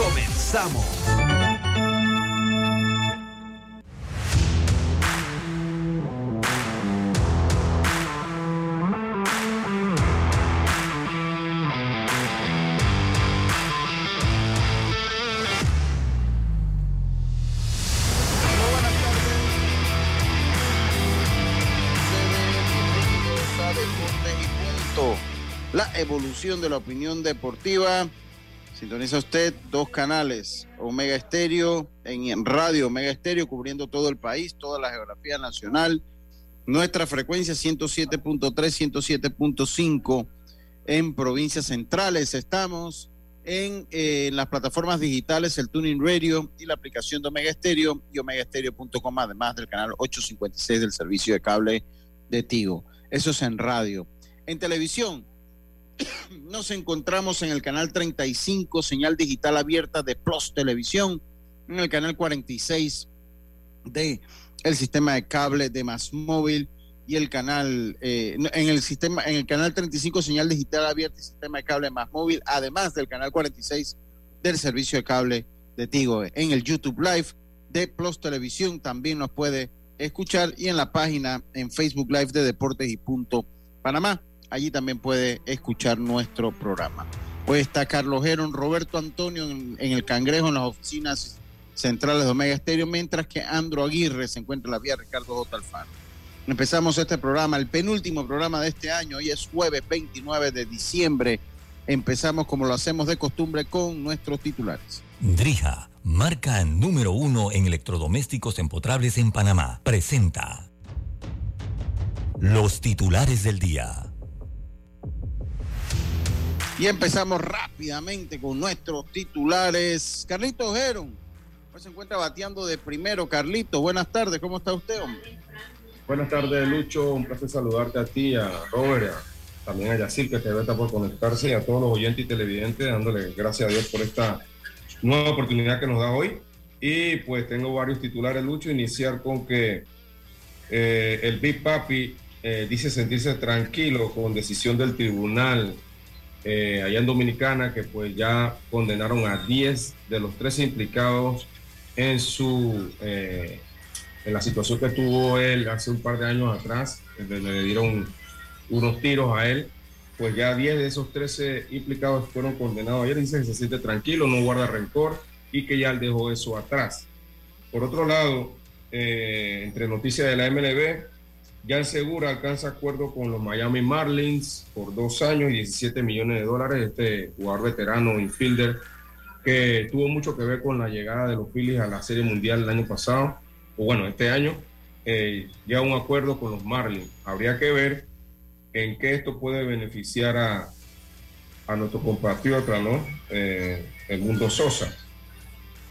Comenzamos. La evolución de la opinión deportiva. Sintoniza usted dos canales, Omega Estéreo, en Radio Omega Estéreo, cubriendo todo el país, toda la geografía nacional. Nuestra frecuencia 107.3, 107.5 en provincias centrales. Estamos en, eh, en, las plataformas digitales, el Tuning Radio y la aplicación de Omega Estéreo y omegaestereo.com, además del canal 856 del servicio de cable de Tigo. Eso es en radio. En televisión, nos encontramos en el canal 35, señal digital abierta de Plus Televisión, en el canal 46 de el sistema de cable de Más Móvil y el canal eh, en el sistema en el canal 35 señal digital abierta y sistema de cable Más Móvil, además del canal 46 del servicio de cable de Tigo. En el YouTube Live de Plus Televisión también nos puede escuchar y en la página en Facebook Live de Deportes y Punto Panamá allí también puede escuchar nuestro programa. Hoy está Carlos Geron, Roberto Antonio en, en, el Cangrejo, en las oficinas centrales de Omega Estéreo, mientras que Andro Aguirre se encuentra en la vía Ricardo J. Alfaro. Empezamos este programa, el penúltimo programa de este año, hoy es jueves 29 de diciembre. Empezamos como lo hacemos de costumbre con nuestros titulares. Drija, marca número uno en electrodomésticos empotrables en Panamá, presenta los titulares del día. Y empezamos rápidamente con nuestros titulares. Carlito Geron, pues se encuentra bateando de primero. Carlito, buenas tardes, ¿cómo está usted, hombre? Buenas tardes, Lucho. Un placer saludarte a ti, a Robert, también a Yacil, que te está por conectarse, y a todos los oyentes y televidentes, dándole gracias a Dios por esta nueva oportunidad que nos da hoy. Y pues tengo varios titulares, Lucho. Iniciar con que eh, el Big Papi eh, dice sentirse tranquilo con decisión del tribunal eh, allá en Dominicana, que pues ya condenaron a 10 de los 13 implicados en su eh, en la situación que tuvo él hace un par de años atrás, donde le dieron unos tiros a él, pues ya 10 de esos 13 implicados fueron condenados. Ayer dice que se siente tranquilo, no guarda rencor y que ya dejó eso atrás. Por otro lado, eh, entre noticias de la MLB, Jan Segura alcanza acuerdo con los Miami Marlins por dos años y 17 millones de dólares. Este jugador veterano, infielder, que tuvo mucho que ver con la llegada de los Phillies a la Serie Mundial el año pasado, o bueno, este año, eh, ya un acuerdo con los Marlins. Habría que ver en qué esto puede beneficiar a, a nuestro compatriota, ¿no? Eh, el mundo Sosa.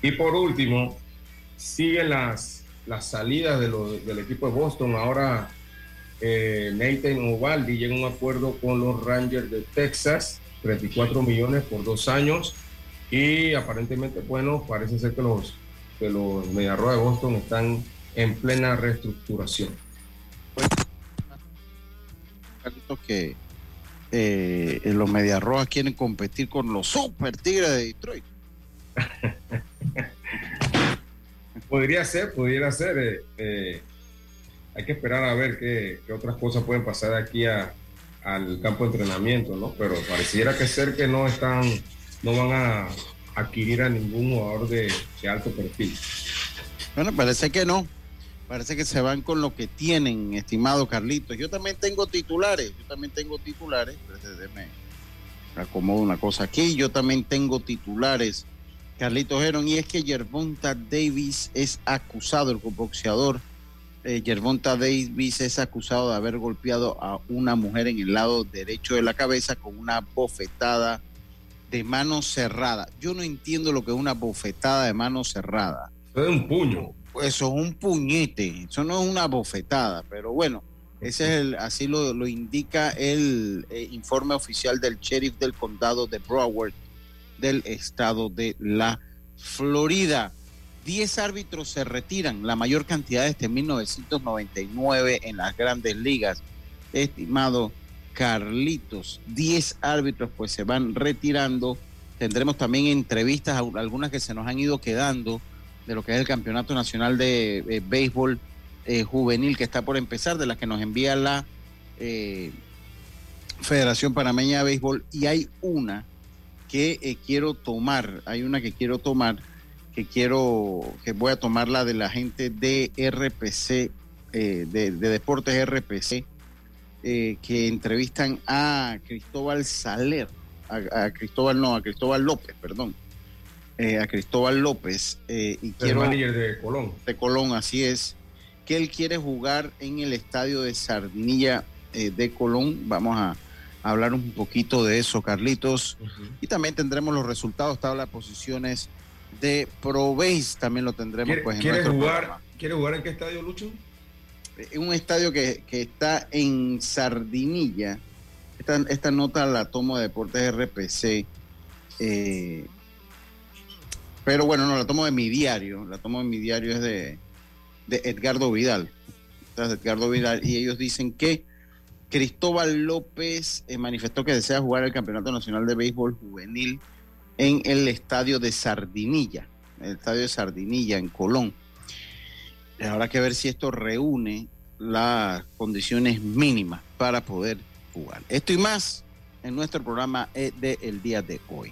Y por último, siguen las, las salidas de lo, del equipo de Boston. Ahora eh, Nathan Ovaldi llega a un acuerdo con los Rangers de Texas, 34 millones por dos años. Y aparentemente, bueno, parece ser que los, que los Mediarrojas de Boston están en plena reestructuración. que eh, los Mediarrojas quieren competir con los Super Tigres de Detroit. podría ser, podría ser. Eh, eh, hay que esperar a ver qué, otras cosas pueden pasar aquí al campo de entrenamiento, ¿no? Pero pareciera que ser que no están, no van a adquirir a ningún jugador de, alto perfil. Bueno, parece que no. Parece que se van con lo que tienen, estimado Carlitos. Yo también tengo titulares, yo también tengo titulares. Déjeme acomodo una cosa aquí. Yo también tengo titulares, Carlitos Geron, y es que Gervonta Davis es acusado, el boxeador eh, Gervonta Davis es acusado de haber golpeado a una mujer en el lado derecho de la cabeza con una bofetada de mano cerrada. Yo no entiendo lo que es una bofetada de mano cerrada. Eso es un puño. Eso es un puñete, eso no es una bofetada, pero bueno, ese es el, así lo, lo indica el eh, informe oficial del sheriff del condado de Broward del estado de la Florida. Diez árbitros se retiran, la mayor cantidad desde 1999 en las grandes ligas. Estimado Carlitos, diez árbitros pues se van retirando. Tendremos también entrevistas, algunas que se nos han ido quedando de lo que es el Campeonato Nacional de eh, Béisbol eh, Juvenil que está por empezar, de las que nos envía la eh, Federación Panameña de Béisbol. Y hay una que quiero tomar, hay una que quiero tomar, que quiero, que voy a tomar la de la gente de RPC, de, Deportes RPC, que entrevistan a Cristóbal Saler, a Cristóbal, no, a Cristóbal López, perdón eh, a Cristóbal López. Eh, y el manager de Colón. De Colón, así es. Que él quiere jugar en el estadio de Sardinilla eh, de Colón. Vamos a, hablar un poquito de eso, Carlitos. Y también tendremos los resultados, tabla de posiciones de Proveis. También lo tendremos pues, en ¿quiere jugar, ¿Quiere jugar en qué estadio, Lucho? En un estadio que, está en Sardinilla. Esta, esta nota la tomo de Deportes RPC. Eh, pero bueno, no, la tomo de mi diario. La tomo de mi diario es de, Edgardo Vidal. Edgardo Vidal. Y ellos dicen que Cristóbal López eh, manifestó que desea jugar el Campeonato Nacional de Béisbol Juvenil en el estadio de Sardinilla. El estadio de Sardinilla, en Colón. Habrá que ver si esto reúne las condiciones mínimas para poder jugar. Esto y más en nuestro programa del día de hoy.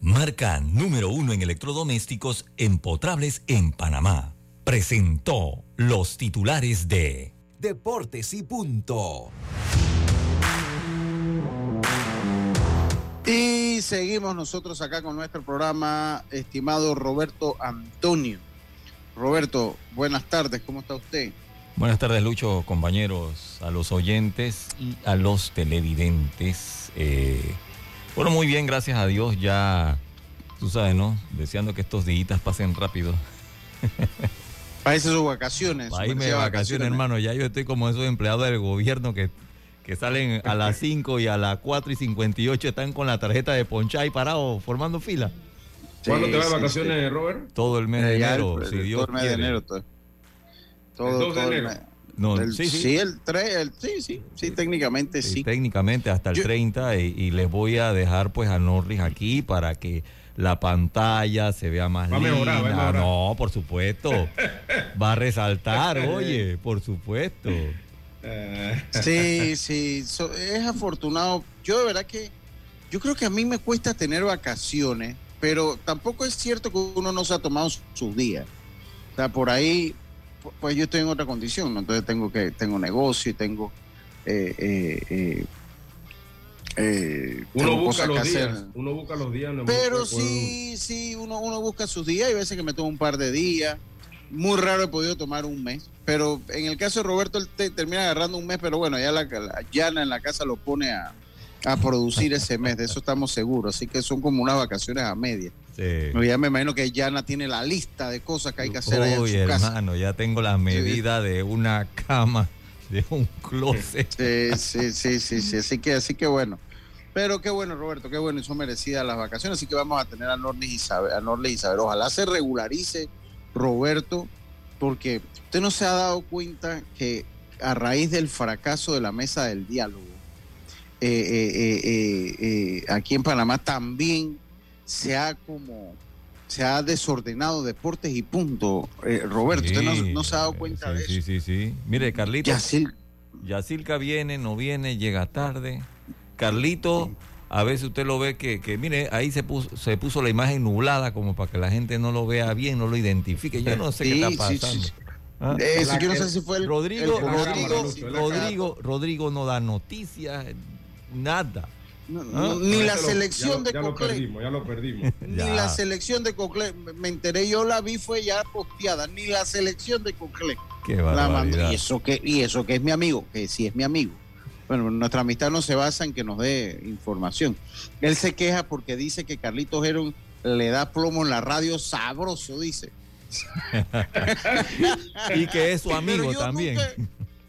marca número uno en electrodomésticos empotrables en Panamá. Presentó los titulares de Deportes y Punto. Y seguimos nosotros acá con nuestro programa, estimado Roberto Antonio. Roberto, buenas tardes, ¿cómo está usted? Buenas tardes, Lucho, compañeros, a los oyentes y a los televidentes. Eh, bueno, muy bien, gracias a Dios. Ya, tú sabes, ¿no? Deseando que estos días pasen rápido. Para sus vacaciones. Para irme de vacaciones, hermano. Ya yo estoy como esos empleados del gobierno que, que salen a las 5 y a las 4 y 58 están con la tarjeta de poncha y parados formando fila. ¿Cuándo te vas de vacaciones, Robert? Todo el mes de enero, si Dios todo el mes de enero. Todo, todo, de enero. No, sí, sí. el 3, sí, sí, sí, técnicamente sí. Técnicamente hasta el 30 y, les voy a dejar pues a Norris aquí para que la pantalla se vea más va Mejorar, va a mejorar. No, por supuesto. va a resaltar, oye, por supuesto. Eh. Sí, sí, es afortunado. Yo de verdad que, yo creo que a mí me cuesta tener vacaciones, pero tampoco es cierto que uno no se ha tomado sus días. O sea, por ahí pues yo estoy en otra condición, entonces tengo que tengo negocio y tengo eh, eh, eh, uno busca los días, uno busca los días. pero sí, sí, uno, uno busca sus días y a veces que me tomo un par de días. Muy raro he podido tomar un mes, pero en el caso de Roberto él termina agarrando un mes, pero bueno, ya la, la llana en la casa lo pone a, a producir ese mes, de eso estamos seguros, así que son como unas vacaciones a media. Ya me imagino que Yana tiene la lista de cosas que hay que hacer allá en su hermano, ya tengo la medida de una cama, de un closet. Sí, sí, sí, sí, así que, así que bueno. Pero qué bueno, Roberto, qué bueno, y son merecidas las vacaciones, así que vamos a tener a a Norlis Isabel. Ojalá se regularice, Roberto, porque usted no se ha dado cuenta que a raíz del fracaso de la mesa del diálogo, eh, eh, eh, aquí en Panamá también se ha como se ha desordenado deportes y punto. Eh, Roberto, usted no, se ha dado cuenta de eso. Sí, sí, sí. Mire, Carlito. Yacil... Yacilca viene, no viene, llega tarde. Carlito a veces usted lo ve que, que mire, ahí se puso, se puso la imagen nublada como para que la gente no lo vea bien, no lo identifique. Yo no sé qué está pasando. ¿Ah? Eso, yo no sé si fue el, Rodrigo, Rodrigo, Rodrigo, Rodrigo no da noticias, nada. ¿Ah? ni la selección de ya Lo perdimos, ya lo perdimos. ni la selección de Cocle, me enteré, yo la vi, fue ya posteada, ni la selección de Cocle. Qué la y eso que y eso que es mi amigo, que sí es mi amigo. Bueno, nuestra amistad no se basa en que nos dé información. Él se queja porque dice que Carlitos Heron le da plomo en la radio sabroso, dice. y que es su amigo también.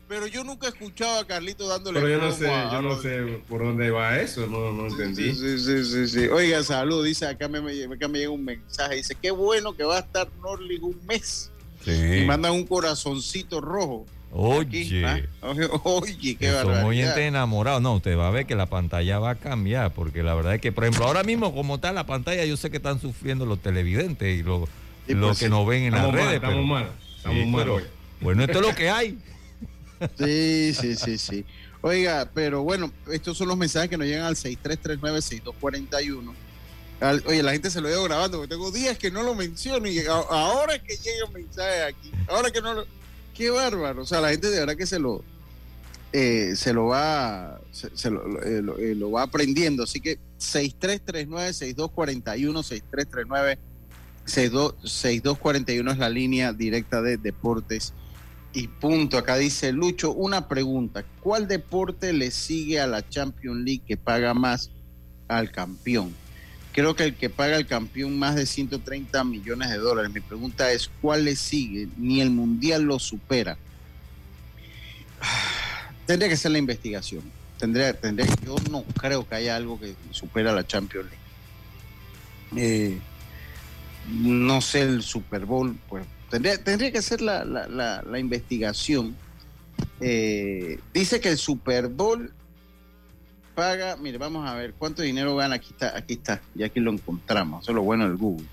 Pero yo nunca he escuchado a Carlitos dándole Pero yo no sé, yo no sé por dónde va eso, no, no entendí. Sí, sí, sí, sí, Oiga, salud, dice acá me, acá me llega un mensaje, dice, qué bueno que va a estar Norling un mes. Sí. Y mandan un corazoncito rojo. Oye, ¿ah? oye, qué Son muy enamorados. No, usted va a ver que la pantalla va a cambiar, porque la verdad es que, por ejemplo, ahora mismo como está la pantalla, yo sé que están sufriendo los televidentes y los, pues que nos ven en las redes. Estamos mal, estamos mal hoy. Bueno, esto es lo que hay. Sí, sí, sí, sí. Oiga, pero bueno, estos son los mensajes que nos llegan al 6339-6241. oye, la gente se lo ido grabando, porque tengo días que no lo menciono y ahora que llega un mensaje aquí. Ahora que no lo qué bárbaro. O sea, la gente de verdad que se lo, eh, se lo va, se, lo, eh, eh, lo, va aprendiendo. Así que 6339-6241, 6339-6241 es la línea directa de deportes y punto. Acá dice Lucho, una pregunta. ¿Cuál deporte le sigue a la Champions League que paga más al campeón? creo que el que paga el campeón más de 130 millones de dólares. Mi pregunta es, ¿cuál le sigue? Ni el Mundial lo supera. Tendría que ser la investigación. Tendría, tendría, yo no creo que haya algo que supera la Champions League. Eh, no sé el Super Bowl, pues tendría, que ser la, la, investigación. Eh, dice que el Super Bowl paga, mire, vamos a ver cuánto dinero gana, aquí está, aquí está, y aquí lo encontramos, eso es lo bueno del Google.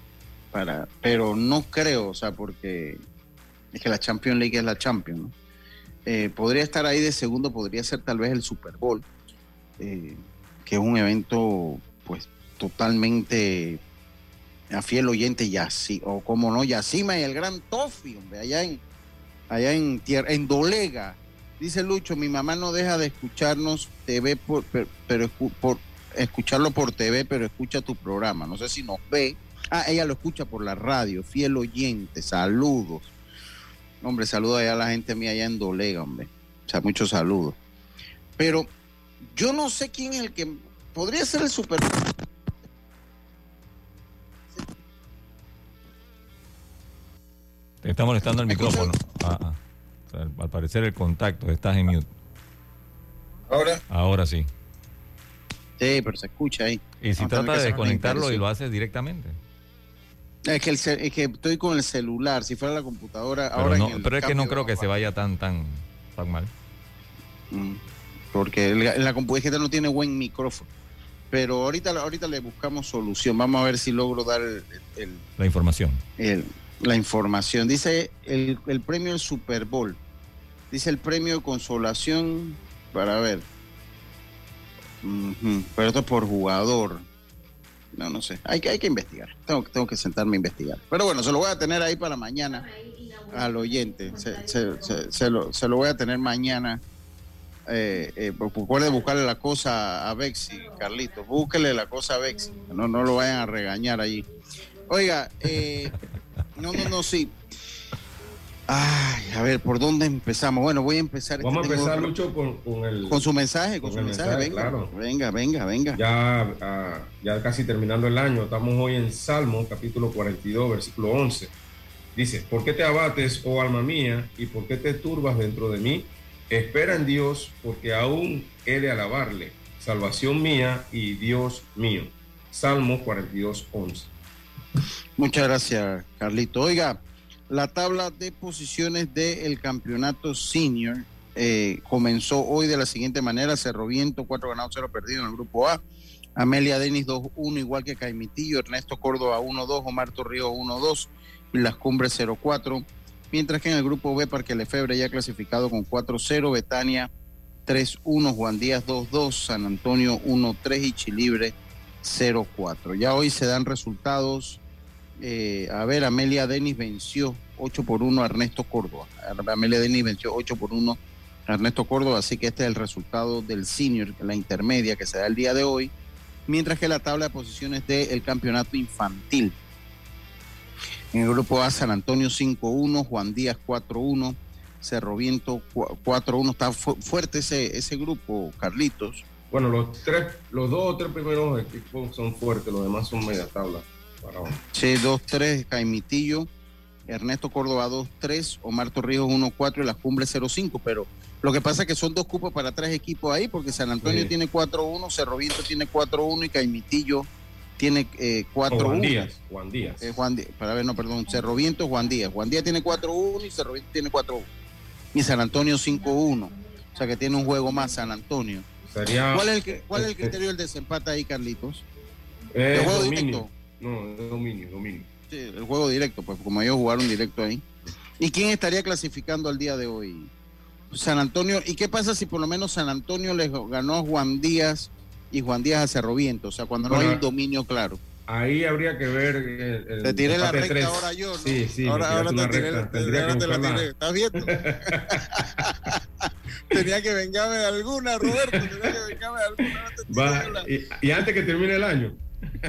Para, pero no creo, o sea, porque es que la Champions League es la Champions, eh, podría estar ahí de segundo, podría ser tal vez el Super Bowl, eh, que es un evento, pues, totalmente a fiel oyente, y así, o como no, Yacima y el Gran Tofi, hombre, allá en, allá en, tierra, en Dolega, Dice Lucho, mi mamá no deja de escucharnos TV por, pero, por escucharlo por TV, pero escucha tu programa. No sé si nos ve. Ah, ella lo escucha por la radio, fiel oyente, saludos. Hombre, saludos allá a la gente mía allá en Dolega, hombre. O sea, muchos saludos. Pero yo no sé quién es el que podría ser el super. Te está molestando el micrófono. Ah, ah al parecer el contacto, estás en mute. ¿Ahora? Ahora sí. Sí, pero se escucha ahí. ¿Y si trata de desconectarlo y lo haces directamente? Es que, es que estoy con el celular, si fuera la computadora... Pero, ahora pero es que no creo que se vaya tan, tan, tan mal. Mm, porque en la, computadora no tiene buen micrófono. Pero ahorita, ahorita le buscamos solución. Vamos a ver si logro dar el, la información. El, la información. Dice el, premio del Super Bowl. Dice el premio de consolación para ver. Pero esto es por jugador. No, no sé. Hay que, hay que investigar. Tengo, tengo que sentarme a investigar. Pero bueno, se lo voy a tener ahí para mañana al oyente. Se, lo, se lo voy a tener mañana. Eh, eh, recuerde buscarle la cosa a Bexi, Carlito. Búsquele la cosa a Bexi. No, no lo vayan a regañar allí. Oiga, eh, no, no, no, sí. Ay, a ver, ¿por dónde empezamos? Bueno, voy a empezar. Vamos a empezar, Lucho, con, con, el... Con su mensaje, con, su mensaje, venga, claro. venga, venga, venga. Ya, ah, ya casi terminando el año, estamos hoy en Salmo, capítulo 42, versículo 11. Dice, ¿por qué te abates, oh alma mía, y por qué te turbas dentro de mí? Espera en Dios, porque aún he de alabarle, salvación mía y Dios mío. Salmo 42, 11. Muchas gracias, Carlito. Oiga, la tabla de posiciones del campeonato senior eh, comenzó hoy de la siguiente manera: Cerro Viento, 4 ganados, 0 perdidos en el grupo A. Amelia Denis 2-1, igual que Caimitillo. Ernesto Córdoba 1-2, Omar Torrijos 1-2 y Las Cumbres 0-4. Mientras que en el grupo B, Parque Lefebre ya clasificado con 4-0, Betania 3-1, Juan Díaz 2-2, San Antonio 1-3 y Chilibre 0-4. Ya hoy se dan resultados. Eh, a ver, Amelia Denis venció 8 por 1 a Ernesto Córdoba. Amelia Denis venció 8 por 1 a Ernesto Córdoba, así que este es el resultado del senior, la intermedia que se da el día de hoy, mientras que la tabla de posiciones del campeonato infantil. En el grupo A, San Antonio 5-1, Juan Díaz 4-1, Cerro Viento 4-1. Está fuerte ese, ese grupo, Carlitos. Bueno, los tres, los dos o tres primeros equipos son fuertes, los demás son media tabla. Para sí, 2-3, Caimitillo, Ernesto Córdoba 2-3, Omar Torrijos 1-4 y Las Cumbres 0-5, pero lo que pasa es que son dos cupos para tres equipos ahí, porque San Antonio tiene 4-1, Cerro Viento tiene 4-1 y Caimitillo tiene 4-1. Eh, Juan Díaz. Juan Díaz. Eh, Juan Díaz. Para ver, no, perdón. Cerro Viento, Juan Díaz. Juan Díaz tiene 4-1 y Cerro Viento tiene 4-1. Y San Antonio 5-1. O sea que tiene un juego más San Antonio. ¿Cuál es el, cuál es el este criterio del desempate ahí, Carlitos? ¿El juego directo? No, es dominio, dominio. Sí, el juego directo, pues como ellos jugaron directo ahí. ¿Y quién estaría clasificando al día de hoy? San Antonio. ¿Y qué pasa si por lo menos San Antonio les ganó a Juan Díaz y Juan Díaz a Cerro Viento, o sea, cuando no hay un dominio claro. Ahí habría que ver. El, te tiré la recta ahora yo, ¿no? Sí, sí. Ahora, ahora te tiré, la tiré. ¿Estás viendo? tenía que vengarme de alguna, Roberto. Tenía que vengarme de alguna. Va, y, y antes que termine el año.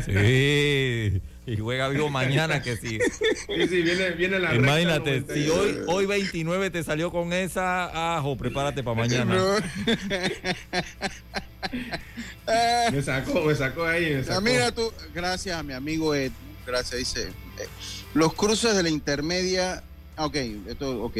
Sí. Y juega vivo mañana que sí. Sí, sí, viene, viene la Imagínate, si hoy, hoy 29 te salió con esa, ajo, prepárate para mañana. me sacó, me sacó ahí. Me sacó. Mira tú, gracias a mi amigo Ed, gracias, dice. Eh, los cruces de la intermedia, ok, esto, ok.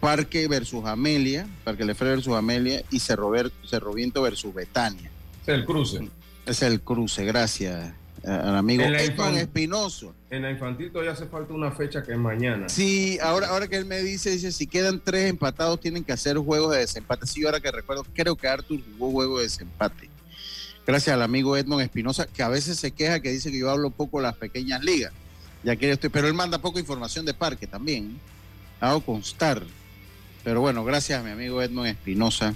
Parque versus Amelia, Parque Lefre versus Amelia y Cerro, Cerro Viento versus Betania. Es el cruce. Es el cruce, gracias al amigo Edmond Espinoso. En la infantil todavía hace falta una fecha que es mañana. Sí, ahora, ahora que él me dice, dice, si quedan tres empatados tienen que hacer juegos de desempate. Sí, ahora que recuerdo, creo que Arthur jugó juego de desempate. Gracias al amigo Edmond Espinosa, que a veces se queja, que dice que yo hablo poco de las pequeñas ligas. Ya que estoy, pero él manda poca información de parque también. Hago constar. Pero bueno, gracias a mi amigo Edmond Espinosa.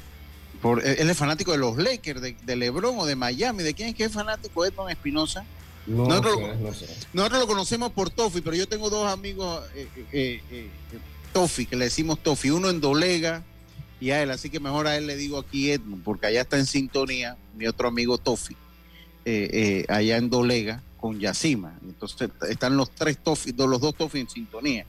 Por, él es fanático de los Lakers, de, de LeBron o de Miami. ¿De quién es que es fanático Edmond Espinosa? nosotros, lo conocemos por Tofi, pero yo tengo dos amigos eh, eh, eh, Tofi, que le decimos Tofi, uno en Dolega y a él, así que mejor a él le digo aquí Edmund, porque allá está en sintonía mi otro amigo Tofi, allá en Dolega con Yacima. Entonces están los tres Tofi, los dos Tofi en sintonía.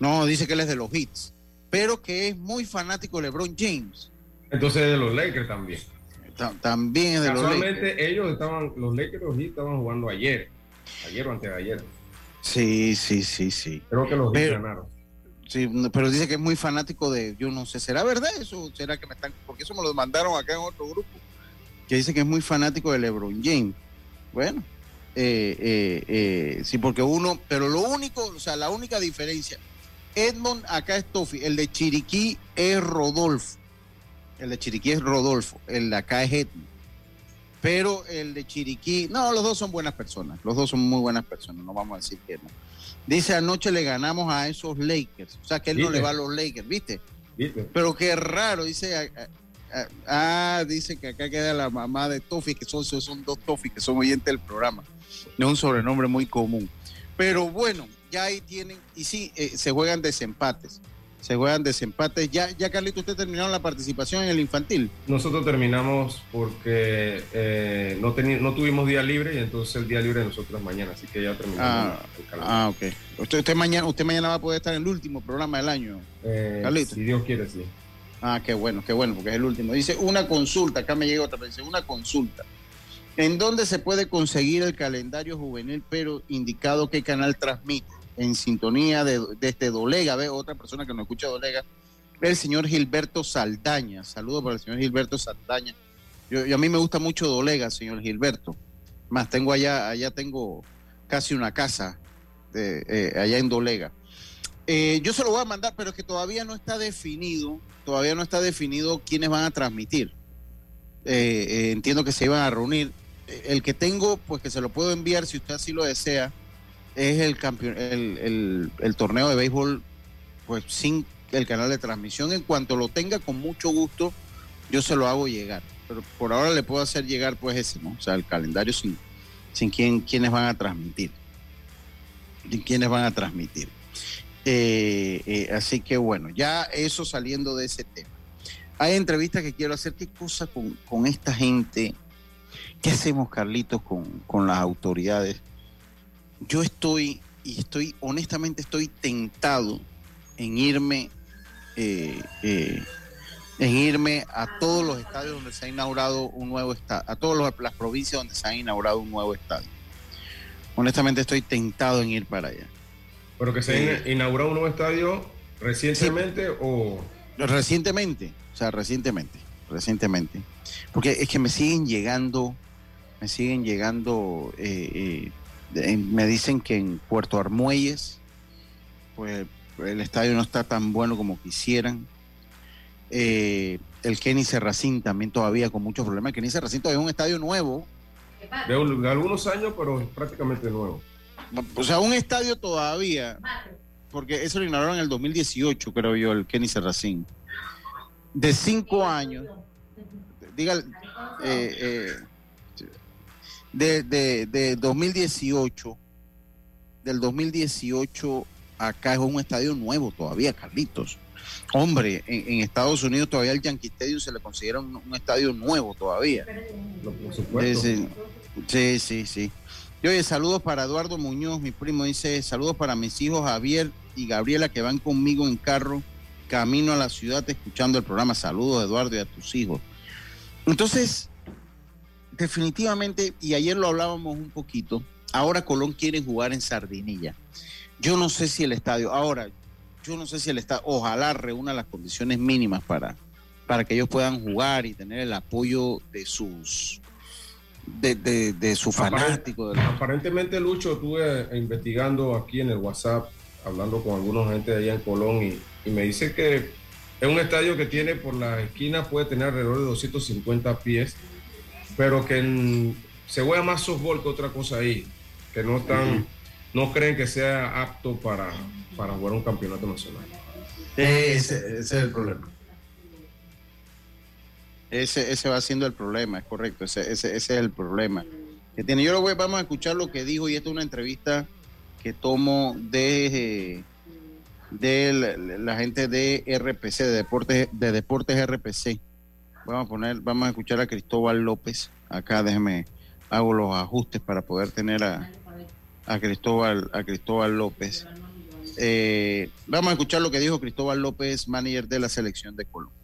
No, dice que él es de los hits, pero que es muy fanático de LeBron James. Entonces de los Lakers también también es de los Lakers. ellos estaban, los Lakers estaban jugando ayer, ayer o antes de ayer. Sí, sí, sí, sí. Creo que los pero, ganaron. Sí, pero dice que es muy fanático de, yo no sé, ¿será verdad eso? ¿Será que me están, porque eso me lo mandaron acá en otro grupo, que dice que es muy fanático de LeBron James. Bueno, eh, eh, eh, sí, porque uno, pero lo único, o sea, la única diferencia, Edmond acá es Tofi, el de Chiriquí es Rodolfo. El de Chiriquí es Rodolfo, el de acá es Edmund. Pero el de Chiriquí, no, los dos son buenas personas, los dos son muy buenas personas, no vamos a decir que no. Dice, anoche le ganamos a esos Lakers, o sea que él no le va a los Lakers, ¿viste? Pero qué raro, dice, ah, dice que acá queda la mamá de Tofi, que son, son dos Tofi, que son oyentes del programa. No es un sobrenombre muy común. Pero bueno, ya ahí tienen, y sí, eh, se juegan desempates se juegan desempates. Ya, ya Carlito, usted terminaron la participación en el infantil. Nosotros terminamos porque eh, no, no tuvimos día libre y entonces el día libre de nosotros mañana, así que ya terminamos ah, el Ah, ok. Usted, usted, mañana, usted mañana va a poder estar en el último programa del año, eh, Carlito. Si Dios quiere, sí. Ah, qué bueno, qué bueno, porque es el último. Dice una consulta, acá me llega otra, dice una consulta. ¿En dónde se puede conseguir el calendario juvenil, pero indicado qué canal transmite? En sintonía de, este Dolega, ve otra persona que no escucha Dolega, el señor Gilberto Saldaña. Saludos para el señor Gilberto Saldaña. Yo, a mí me gusta mucho Dolega, señor Gilberto. Más tengo allá, allá tengo casi una casa eh, allá en Dolega. Eh, yo se lo voy a mandar, pero es que todavía no está definido, todavía no está definido quiénes van a transmitir. Eh, entiendo que se iban a reunir. El que tengo, pues que se lo puedo enviar si usted así lo desea es el, campeón, el, el, torneo de béisbol, pues sin el canal de transmisión. En cuanto lo tenga, con mucho gusto, yo se lo hago llegar. Pero por ahora le puedo hacer llegar pues ese, ¿no? O sea, el calendario sin, sin quién, quiénes van a transmitir. Sin quiénes van a transmitir. Eh, eh, así que bueno, ya eso saliendo de ese tema. Hay entrevistas que quiero hacer. ¿Qué cosa con, con esta gente? ¿Qué hacemos, Carlitos, con, con las autoridades? Yo estoy, y estoy, honestamente, estoy tentado en irme, eh, en irme a todos los estadios donde se ha inaugurado un nuevo estadio, a todas las provincias donde se ha inaugurado un nuevo estadio. Honestamente, estoy tentado en ir para allá. ¿Pero que se ha inaugurado un nuevo estadio recientemente o...? Recientemente, o sea, recientemente, recientemente. Porque es que me siguen llegando, me siguen llegando, eh, eh, me dicen que en Puerto Armuelles, pues el estadio no está tan bueno como quisieran. Eh, el Kenny Serracín también todavía con muchos problemas. El Kenny Serracín todavía es un estadio nuevo. De, de algunos años, pero es prácticamente nuevo. O sea, un estadio todavía, porque eso lo inauguraron en el 2018, creo yo, el Kenny Serracín. De cinco años, diga, eh, eh, de, de, de 2018, del 2018 acá es un estadio nuevo todavía, Carlitos. Hombre, en, Estados Unidos todavía el Yankee Stadium se le considera un, estadio nuevo todavía. Sí, sí, sí. Y oye, saludos para Eduardo Muñoz, mi primo dice, saludos para mis hijos Javier y Gabriela que van conmigo en carro camino a la ciudad escuchando el programa. Saludos Eduardo y a tus hijos. Entonces, definitivamente, y ayer lo hablábamos un poquito, ahora Colón quiere jugar en Sardinilla. Yo no sé si el estadio, ahora, yo no sé si el estadio, ojalá reúna las condiciones mínimas para, para que ellos puedan jugar y tener el apoyo de sus de, de, su fanático. Aparentemente, Lucho, estuve investigando aquí en el WhatsApp, hablando con algunos gente de allá en Colón, y, me dice que es un estadio que tiene por la esquina, puede tener alrededor de 250 pies, pero que se juega más softball que otra cosa ahí, que no están, no creen que sea apto para, para jugar un campeonato nacional. ese es el problema. Ese, ese va siendo el problema, es correcto, ese, ese, es el problema que tiene. Yo lo voy, vamos a escuchar lo que dijo y esta es una entrevista que tomo de, de la, gente de RPC, de Deportes, de Deportes RPC. Vamos a poner, vamos a escuchar a Cristóbal López. Acá déjeme, hago los ajustes para poder tener a, a Cristóbal, a Cristóbal López. Eh, vamos a escuchar lo que dijo Cristóbal López, manager de la selección de Colombia.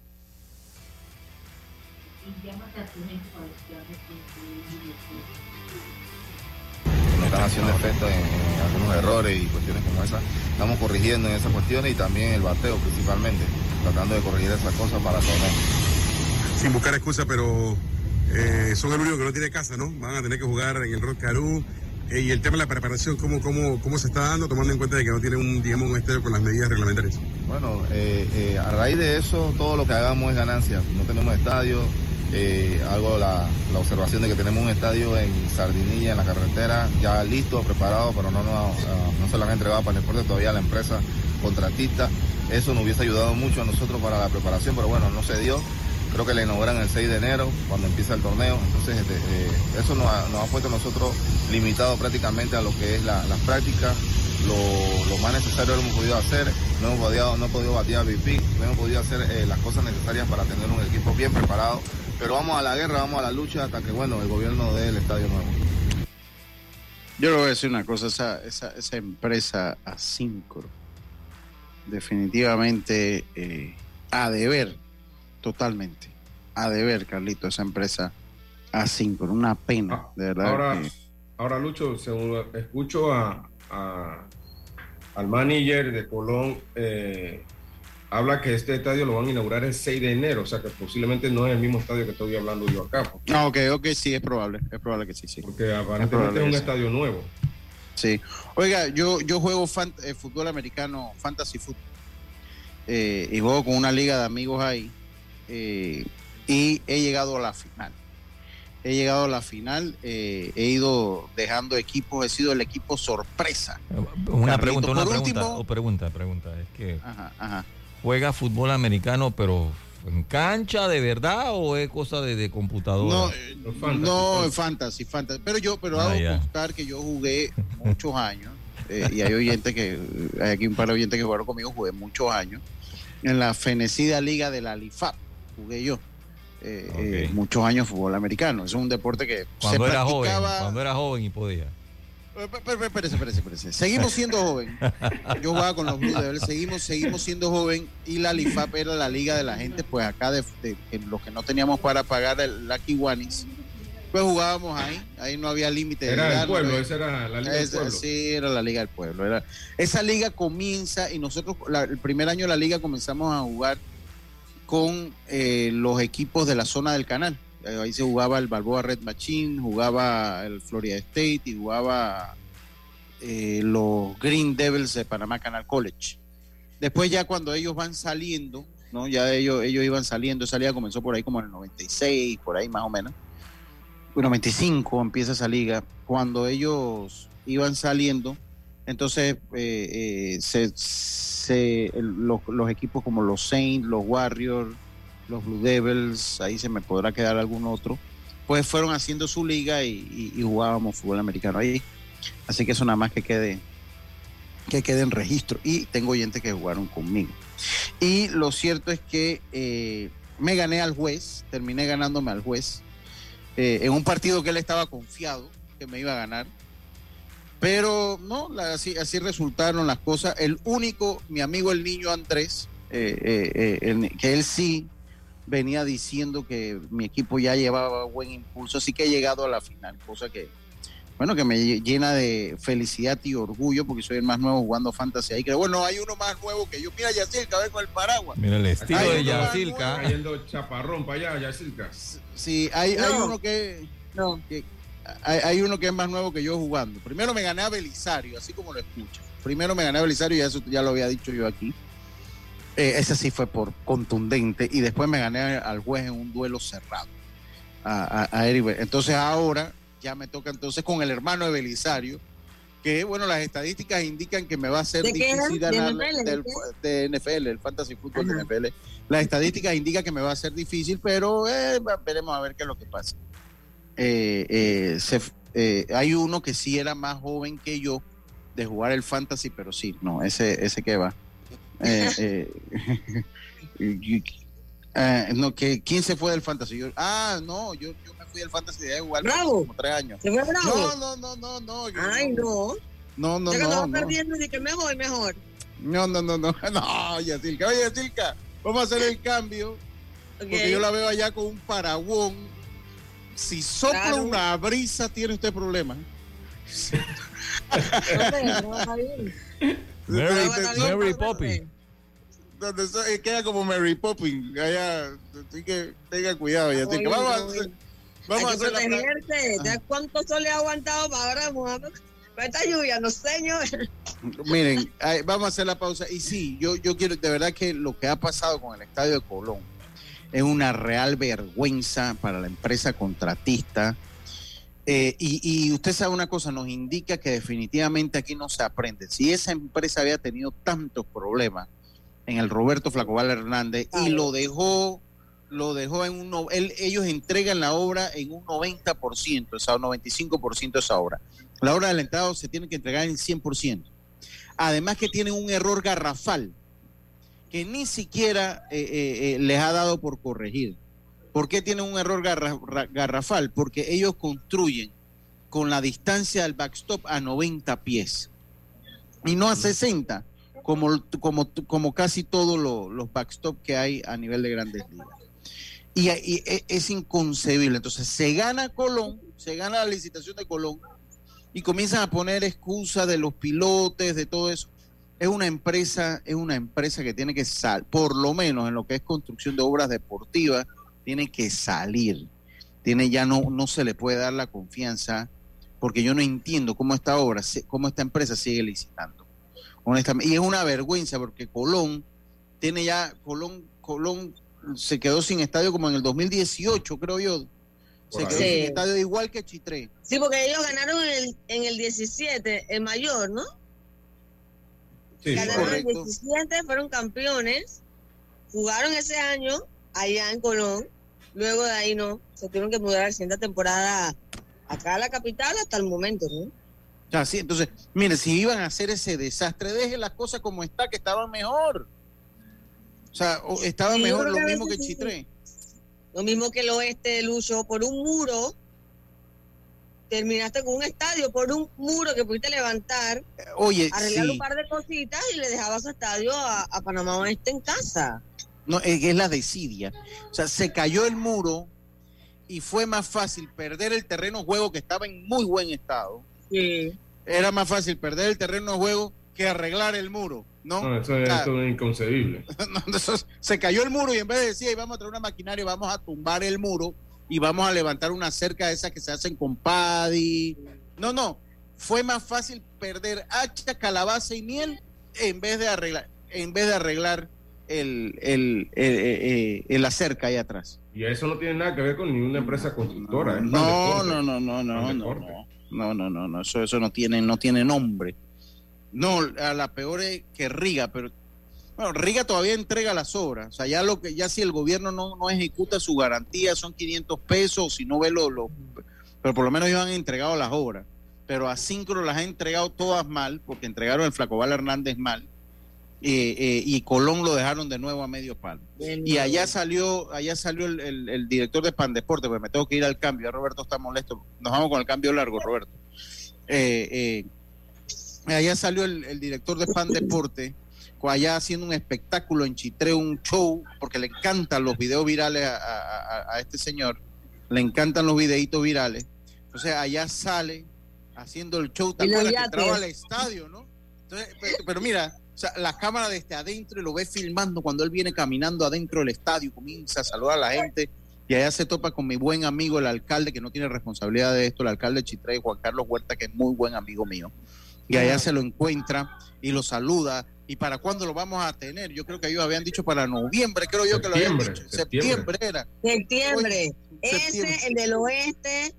Están haciendo efecto en, algunos errores y cuestiones como esa. Estamos corrigiendo en esas cuestiones y también el bateo principalmente, tratando de corregir esas cosas para todo Sin buscar excusa, pero eh, son el único que no tiene casa, ¿no? Van a tener que jugar en el Rock Caru. Eh, y el tema de la preparación, ¿cómo, cómo, ¿cómo se está dando, tomando en cuenta de que no tiene un, digamos, un con las medidas reglamentarias? Bueno, eh, a raíz de eso, todo lo que hagamos es ganancia. No tenemos estadio, hago la, observación de que tenemos un estadio en Sardinilla, en la carretera, ya listo, preparado, pero no, no, no se lo han entregado para el deporte todavía a la empresa contratista. Eso nos hubiese ayudado mucho a nosotros para la preparación, pero bueno, no se dio. Creo que le inauguran el 6 de enero, cuando empieza el torneo. Entonces, este, eh, eso nos ha, puesto a nosotros limitados prácticamente a lo que es la, las prácticas, lo, más necesario lo hemos podido hacer, no hemos podido, no hemos podido batir a VP, no hemos podido hacer eh, las cosas necesarias para tener un equipo bien preparado pero vamos a la guerra, vamos a la lucha hasta que, bueno, el gobierno dé el estadio nuevo. Yo le voy a decir una cosa, esa, esa, esa empresa Asincro, definitivamente eh, a deber, totalmente, a deber, Carlito, esa empresa Asincro, una pena, ah, de verdad. Ahora, ahora Lucho, según escucho a, al manager de Colón, eh, habla que este estadio lo van a inaugurar el 6 de enero, o sea que posiblemente no es el mismo estadio que estoy hablando yo acá. No, ok, ok, sí, es probable, es probable que sí, sí. Porque aparentemente es, un estadio nuevo. Sí. Oiga, yo, yo juego eh, fútbol americano, fantasy football, eh, y juego con una liga de amigos ahí, eh, y he llegado a la final. He llegado a la final, he ido dejando equipos, he sido el equipo sorpresa. Una pregunta, una pregunta, o pregunta, pregunta, es que... Ajá, ajá juega fútbol americano, pero ¿En cancha de verdad o es cosa de, de computadora? No, eh, no, en fantasy, fantasy. Pero yo, pero Ah, hago constar que yo jugué muchos años. eh, y hay oyentes que, hay aquí un par de oyentes que jugaron conmigo, jugué muchos años. En la fenecida liga de la LIFAP jugué yo. Eh, eh, muchos años fútbol americano. Es un deporte que Cuando se era joven, cuando era joven y podía. Eh, Espérese, espérese, espérese. Seguimos siendo joven. Yo jugaba con los Blue Devils, seguimos, seguimos siendo joven y la LIFAP era la liga de la gente, pues acá de, los que no teníamos para pagar el Lucky Wanis, pues jugábamos ahí, ahí no había límite. Era edad, el no pueblo, había- esa era la liga del pueblo. Sí, era la liga del pueblo. Era, esa liga comienza y nosotros, la- el primer año de la liga comenzamos a jugar con eh, los equipos de la zona del canal. Eh, ahí se jugaba el Balboa Red Machine, jugaba el Florida State y jugaba eh, los Green Devils de Panamá Canal College. Después ya cuando ellos van saliendo, ¿no? Ya ellos, ellos iban saliendo, esa liga comenzó por ahí como en el 96, por ahí más o menos. El 95 empieza esa liga. Cuando ellos iban saliendo, entonces eh, eh, se, los, equipos como los Saints, los Warriors, los Blue Devils, ahí se me podrá quedar algún otro, pues fueron haciendo su liga y jugábamos fútbol americano ahí. Así que eso nada más que quede, que quede en registro. Y tengo oyentes que jugaron conmigo. Y lo cierto es que eh, me gané al juez, terminé ganándome al juez, eh, en un partido que él estaba confiado que me iba a ganar. Pero no, la- así, así resultaron las cosas. El único, mi amigo el niño Andrés, eh, eh, eh, el- que él sí venía diciendo que mi equipo ya llevaba buen impulso, así que he llegado a la final, cosa que, bueno, que me llena de felicidad y orgullo porque soy el más nuevo jugando fantasy ahí. Que bueno, hay uno más nuevo que yo. Mira, Yacirca, a ver con el paraguas. Mira el estilo Ay, de Yacirca. Cayendo chaparrón para allá, Yacirca. Sí, hay, hay No. uno que, No. que- hay, hay uno que es más nuevo que yo jugando. Primero me gané a Belisario, así como lo escucho. Primero me gané a Belisario, y eso ya lo había dicho yo aquí. Eh, ese sí fue por contundente. Y después me gané al juez en un duelo cerrado. A, a- a Entonces ahora ya me toca entonces con el hermano de Belisario. Que bueno, las estadísticas indican que me va a ser ¿De qué difícil era? ¿De? ¿De del- de NFL, el Fantasy Football de NFL. Las estadísticas indican que me va a ser difícil, pero eh, veremos a ver qué es lo que pasa. Eh, eh, se- eh, hay uno que sí era más joven que yo de jugar el fantasy, pero sí, no, ese, ese que va. Eh, eh, eh, no, que, ¿Quién se fue del fantasy? Yo- ah, no, yo, yo me fui del fantasy de jugar Bravo. como tres años. ¿Se fue bravo? No, no, no, no, no. yo Ay, no. No, no, no. perdiendo, y que mejor, mejor. No, no, no, no, no, Yacilca. Oye, Yacilca, vamos a hacer el cambio. Porque Ok. yo la veo allá con un paraguón. Si sopla Claro. una brisa, tiene usted problemas. Mary, Mary so- eh, queda como Mary Poppins. Allá, así que tenga cuidado. Oye, Vamos a hacer, vamos a hacer la. ¿Ya cuánto sol le ha aguantado para ahora, Mohamed? Con esta lluvia, no señor. Miren, vamos a hacer la pausa. Y sí, yo, yo quiero, de verdad que lo que ha pasado con el estadio de Colón es una real vergüenza para la empresa contratista. Eh, y, y usted sabe una cosa, nos indica que definitivamente aquí no se aprende. Si esa empresa había tenido tantos problemas en el Roberto Flacobal Hernández y lo dejó, lo dejó en un, él- ellos entregan la obra en un 90%, o sea, un 95% de esa obra. La obra del Estado se tiene que entregar en 100%. Además que tienen un error garrafal que ni siquiera eh, eh, eh, les ha dado por corregir. ¿Por qué tienen un error garra- ra- garrafal? Porque ellos construyen con la distancia del backstop a 90 pies y no a 60, como, como, como casi todos los, los backstop que hay a nivel de grandes ligas. Y, y e- es inconcebible. Entonces se gana Colón, se gana la licitación de Colón y comienzan a poner excusas de los pilotes, de todo eso. Es una empresa, es una empresa que tiene que salir, por lo menos en lo que es construcción de obras deportivas, tiene que salir. Tiene ya no, no se le puede dar la confianza, porque yo no entiendo cómo esta obra, cómo esta empresa sigue licitando. Honestamente, y es una vergüenza porque Colón tiene ya, Colón, Colón se quedó sin estadio como en el 2018, creo yo. Se quedó ahí. sin Sí. estadio igual que Chitré. Sí, porque ellos ganaron en el, en el 17, el mayor, ¿no? Sí, ganaron correcto. el 17, fueron campeones, jugaron ese año allá en Colón. Luego de ahí no, se tuvieron que mudar a la siguiente temporada acá a la capital hasta el momento, ¿no? Ah, sí, entonces, mire, si iban a hacer ese desastre, deje las cosas como está, que estaban mejor. O sea, estaba Sí, mejor lo mismo que veces sí, Chitré. Lo mismo que el oeste, Lucho, por un muro. Terminaste con un estadio por un muro que pudiste levantar, Oye, arreglar sí. un par de cositas y le dejabas su estadio a, a Panamá Oeste en casa. No, es, es la desidia. O sea, se cayó el muro y fue más fácil perder el terreno de juego que estaba en muy buen estado. Sí. Era más fácil perder el terreno de juego que arreglar el muro, ¿no? No, eso es, O sea, eso es inconcebible. no, eso es- se cayó el muro y en vez de decir, "Ay, vamos a traer una maquinaria, vamos a tumbar el muro y vamos a levantar una cerca de esas que se hacen con padi. No, no. Fue más fácil perder hacha, calabaza y miel en vez de arreglar, en vez de arreglar el, el, el- el- el- la cerca ahí atrás. Y eso no tiene nada que ver con ninguna empresa constructora. No, no, no, no, no, no, no, no, no, no, eso, eso no tiene, no tiene nombre. No, a la peor es que Riga, pero bueno, Riga todavía entrega las obras, o sea, ya lo que, ya si el gobierno no, no ejecuta su garantía son 500 pesos, si no ve lo, lo- pero por lo menos ellos han entregado las obras, pero a Síncro las han entregado todas mal, porque entregaron el Flacobal Hernández mal, eh, eh, y Colón lo dejaron de nuevo a medio palo. Y allá salió, allá salió el, el- el director de Pandeporte, pues me tengo que ir al cambio, ya Roberto está molesto. Nos vamos con el cambio largo, Roberto. Eh, allá salió el, el director de Pandeporte, co- allá haciendo un espectáculo en Chitré, un show, porque le encantan los videos virales a, a- a- a este señor, le encantan los videitos virales. Entonces allá sale haciendo el show, ¿te acuerdas que entraba al estadio, no? Entonces, pero, pero mira, o sea, la cámara desde adentro y lo ve filmando cuando él viene caminando adentro del estadio, comienza a saludar a la gente y allá se topa con mi buen amigo, el alcalde, que no tiene responsabilidad de esto, el alcalde de Chitré, Juan Carlos Huerta, que es muy buen amigo mío. Y allá se lo encuentra y lo saluda. ¿Y para cuándo lo vamos a tener? Yo creo que ellos habían dicho para noviembre, creo yo que lo habían Septiembre, dicho. septiembre. Septiembre era. Septiembre. Ese, el del oeste,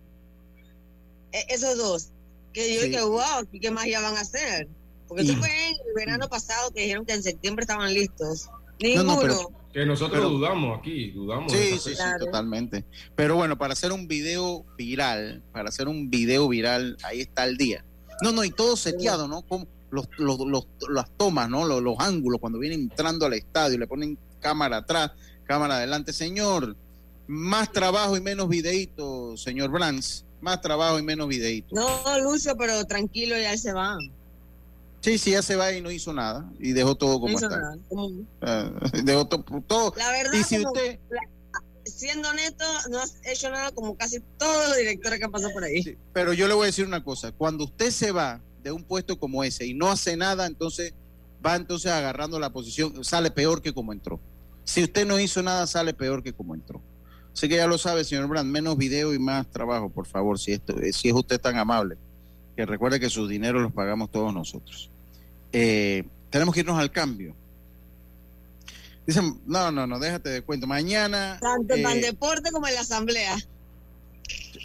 e- esos dos. Que yo Sí. dije, wow, ¿y ¿qué más ya van a hacer? Porque eso fue en el verano pasado que dijeron que en septiembre estaban listos. No, Ninguno. no, pero- Que nosotros Pero- dudamos aquí, dudamos. Sí, sí, sí, totalmente. Pero bueno, para hacer un video viral, para hacer un video viral, ahí está el día. No, no, y todo seteado, ¿no? Como los, los, los- las tomas, ¿no? Los, los ángulos, cuando vienen entrando al estadio, le ponen cámara atrás, cámara adelante. Señor, más trabajo y menos videíto, señor Brands. Más trabajo y menos videíto. No, Lucio, pero tranquilo, ya se van. Sí, sí, ya se va y no hizo nada. Y dejó todo No como hizo está. nada. Ah, dejó to- todo. La verdad, Y si. Siendo honesto, no has hecho nada como casi todos los directores que han pasado por ahí. Pero yo le voy a decir una cosa, cuando usted se va de un puesto como ese y no hace nada, entonces va entonces agarrando la posición, sale peor que como entró. Si usted no hizo nada, sale peor que como entró. Así que ya lo sabe, señor Brand, menos video y más trabajo, por favor, si esto, eh, si es usted tan amable. Que recuerde que sus dineros los pagamos todos nosotros. Eh, tenemos que irnos al cambio. Dicen, no, no, no, déjate de cuento. Mañana. Tanto en eh, Pandeporte como en la asamblea.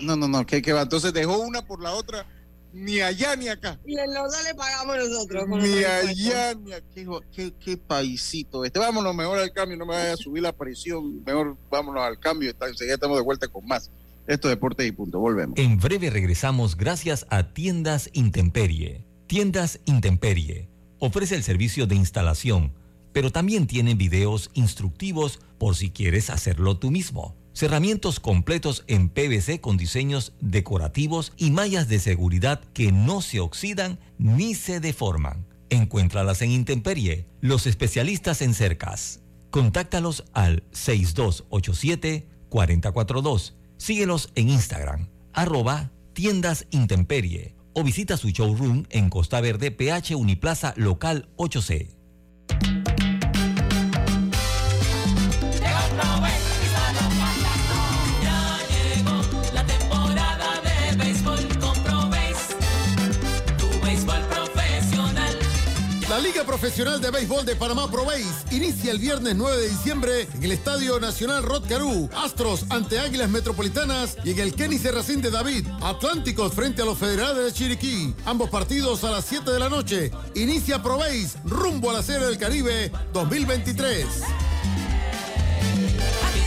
no, no, no, que, que va. Entonces dejó una por la otra, ni allá ni acá. Y en los dos le pagamos nosotros. Ni allá ni acá. Qué, qué, qué paisito este. Vámonos mejor al cambio, no me vaya a subir la presión. Mejor vámonos al cambio. Enseguida estamos de vuelta con más. Esto es Deportes y Punto. Volvemos. En breve regresamos gracias a Tiendas Intemperie. Tiendas Intemperie ofrece el servicio de instalación, pero también tiene videos instructivos por si quieres hacerlo tú mismo. Cerramientos completos en PVC con diseños decorativos y mallas de seguridad que no se oxidan ni se deforman. Encuéntralas en Intemperie, los especialistas en cercas. Contáctalos al 6287-4042. Síguelos en Instagram, arroba tiendas intemperie o visita su showroom en Costa Verde, PH Uniplaza Local 8C. La Liga Profesional de Béisbol de Panamá ProBase inicia el viernes 9 de diciembre en el Estadio Nacional Rod Caru. Astros ante Águilas Metropolitanas y en el Kenny Serracín de David. Atlánticos frente a los Federales de Chiriquí. Ambos partidos a las 7 de la noche. Inicia ProBase rumbo a la Serie del Caribe 2023. Aquí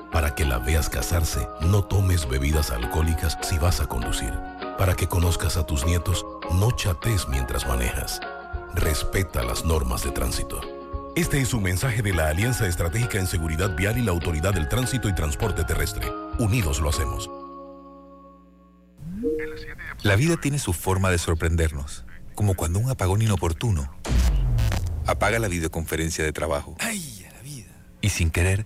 Para que la veas casarse, no tomes bebidas alcohólicas si vas a conducir. Para que conozcas a tus nietos, no chates mientras manejas. Respeta las normas de tránsito. Este es un mensaje de la Alianza Estratégica en Seguridad Vial y la Autoridad del Tránsito y Transporte Terrestre. Unidos lo hacemos. La vida tiene su forma de sorprendernos, como cuando un apagón inoportuno apaga la videoconferencia de trabajo. ¡Ay, a la vida! Y sin querer,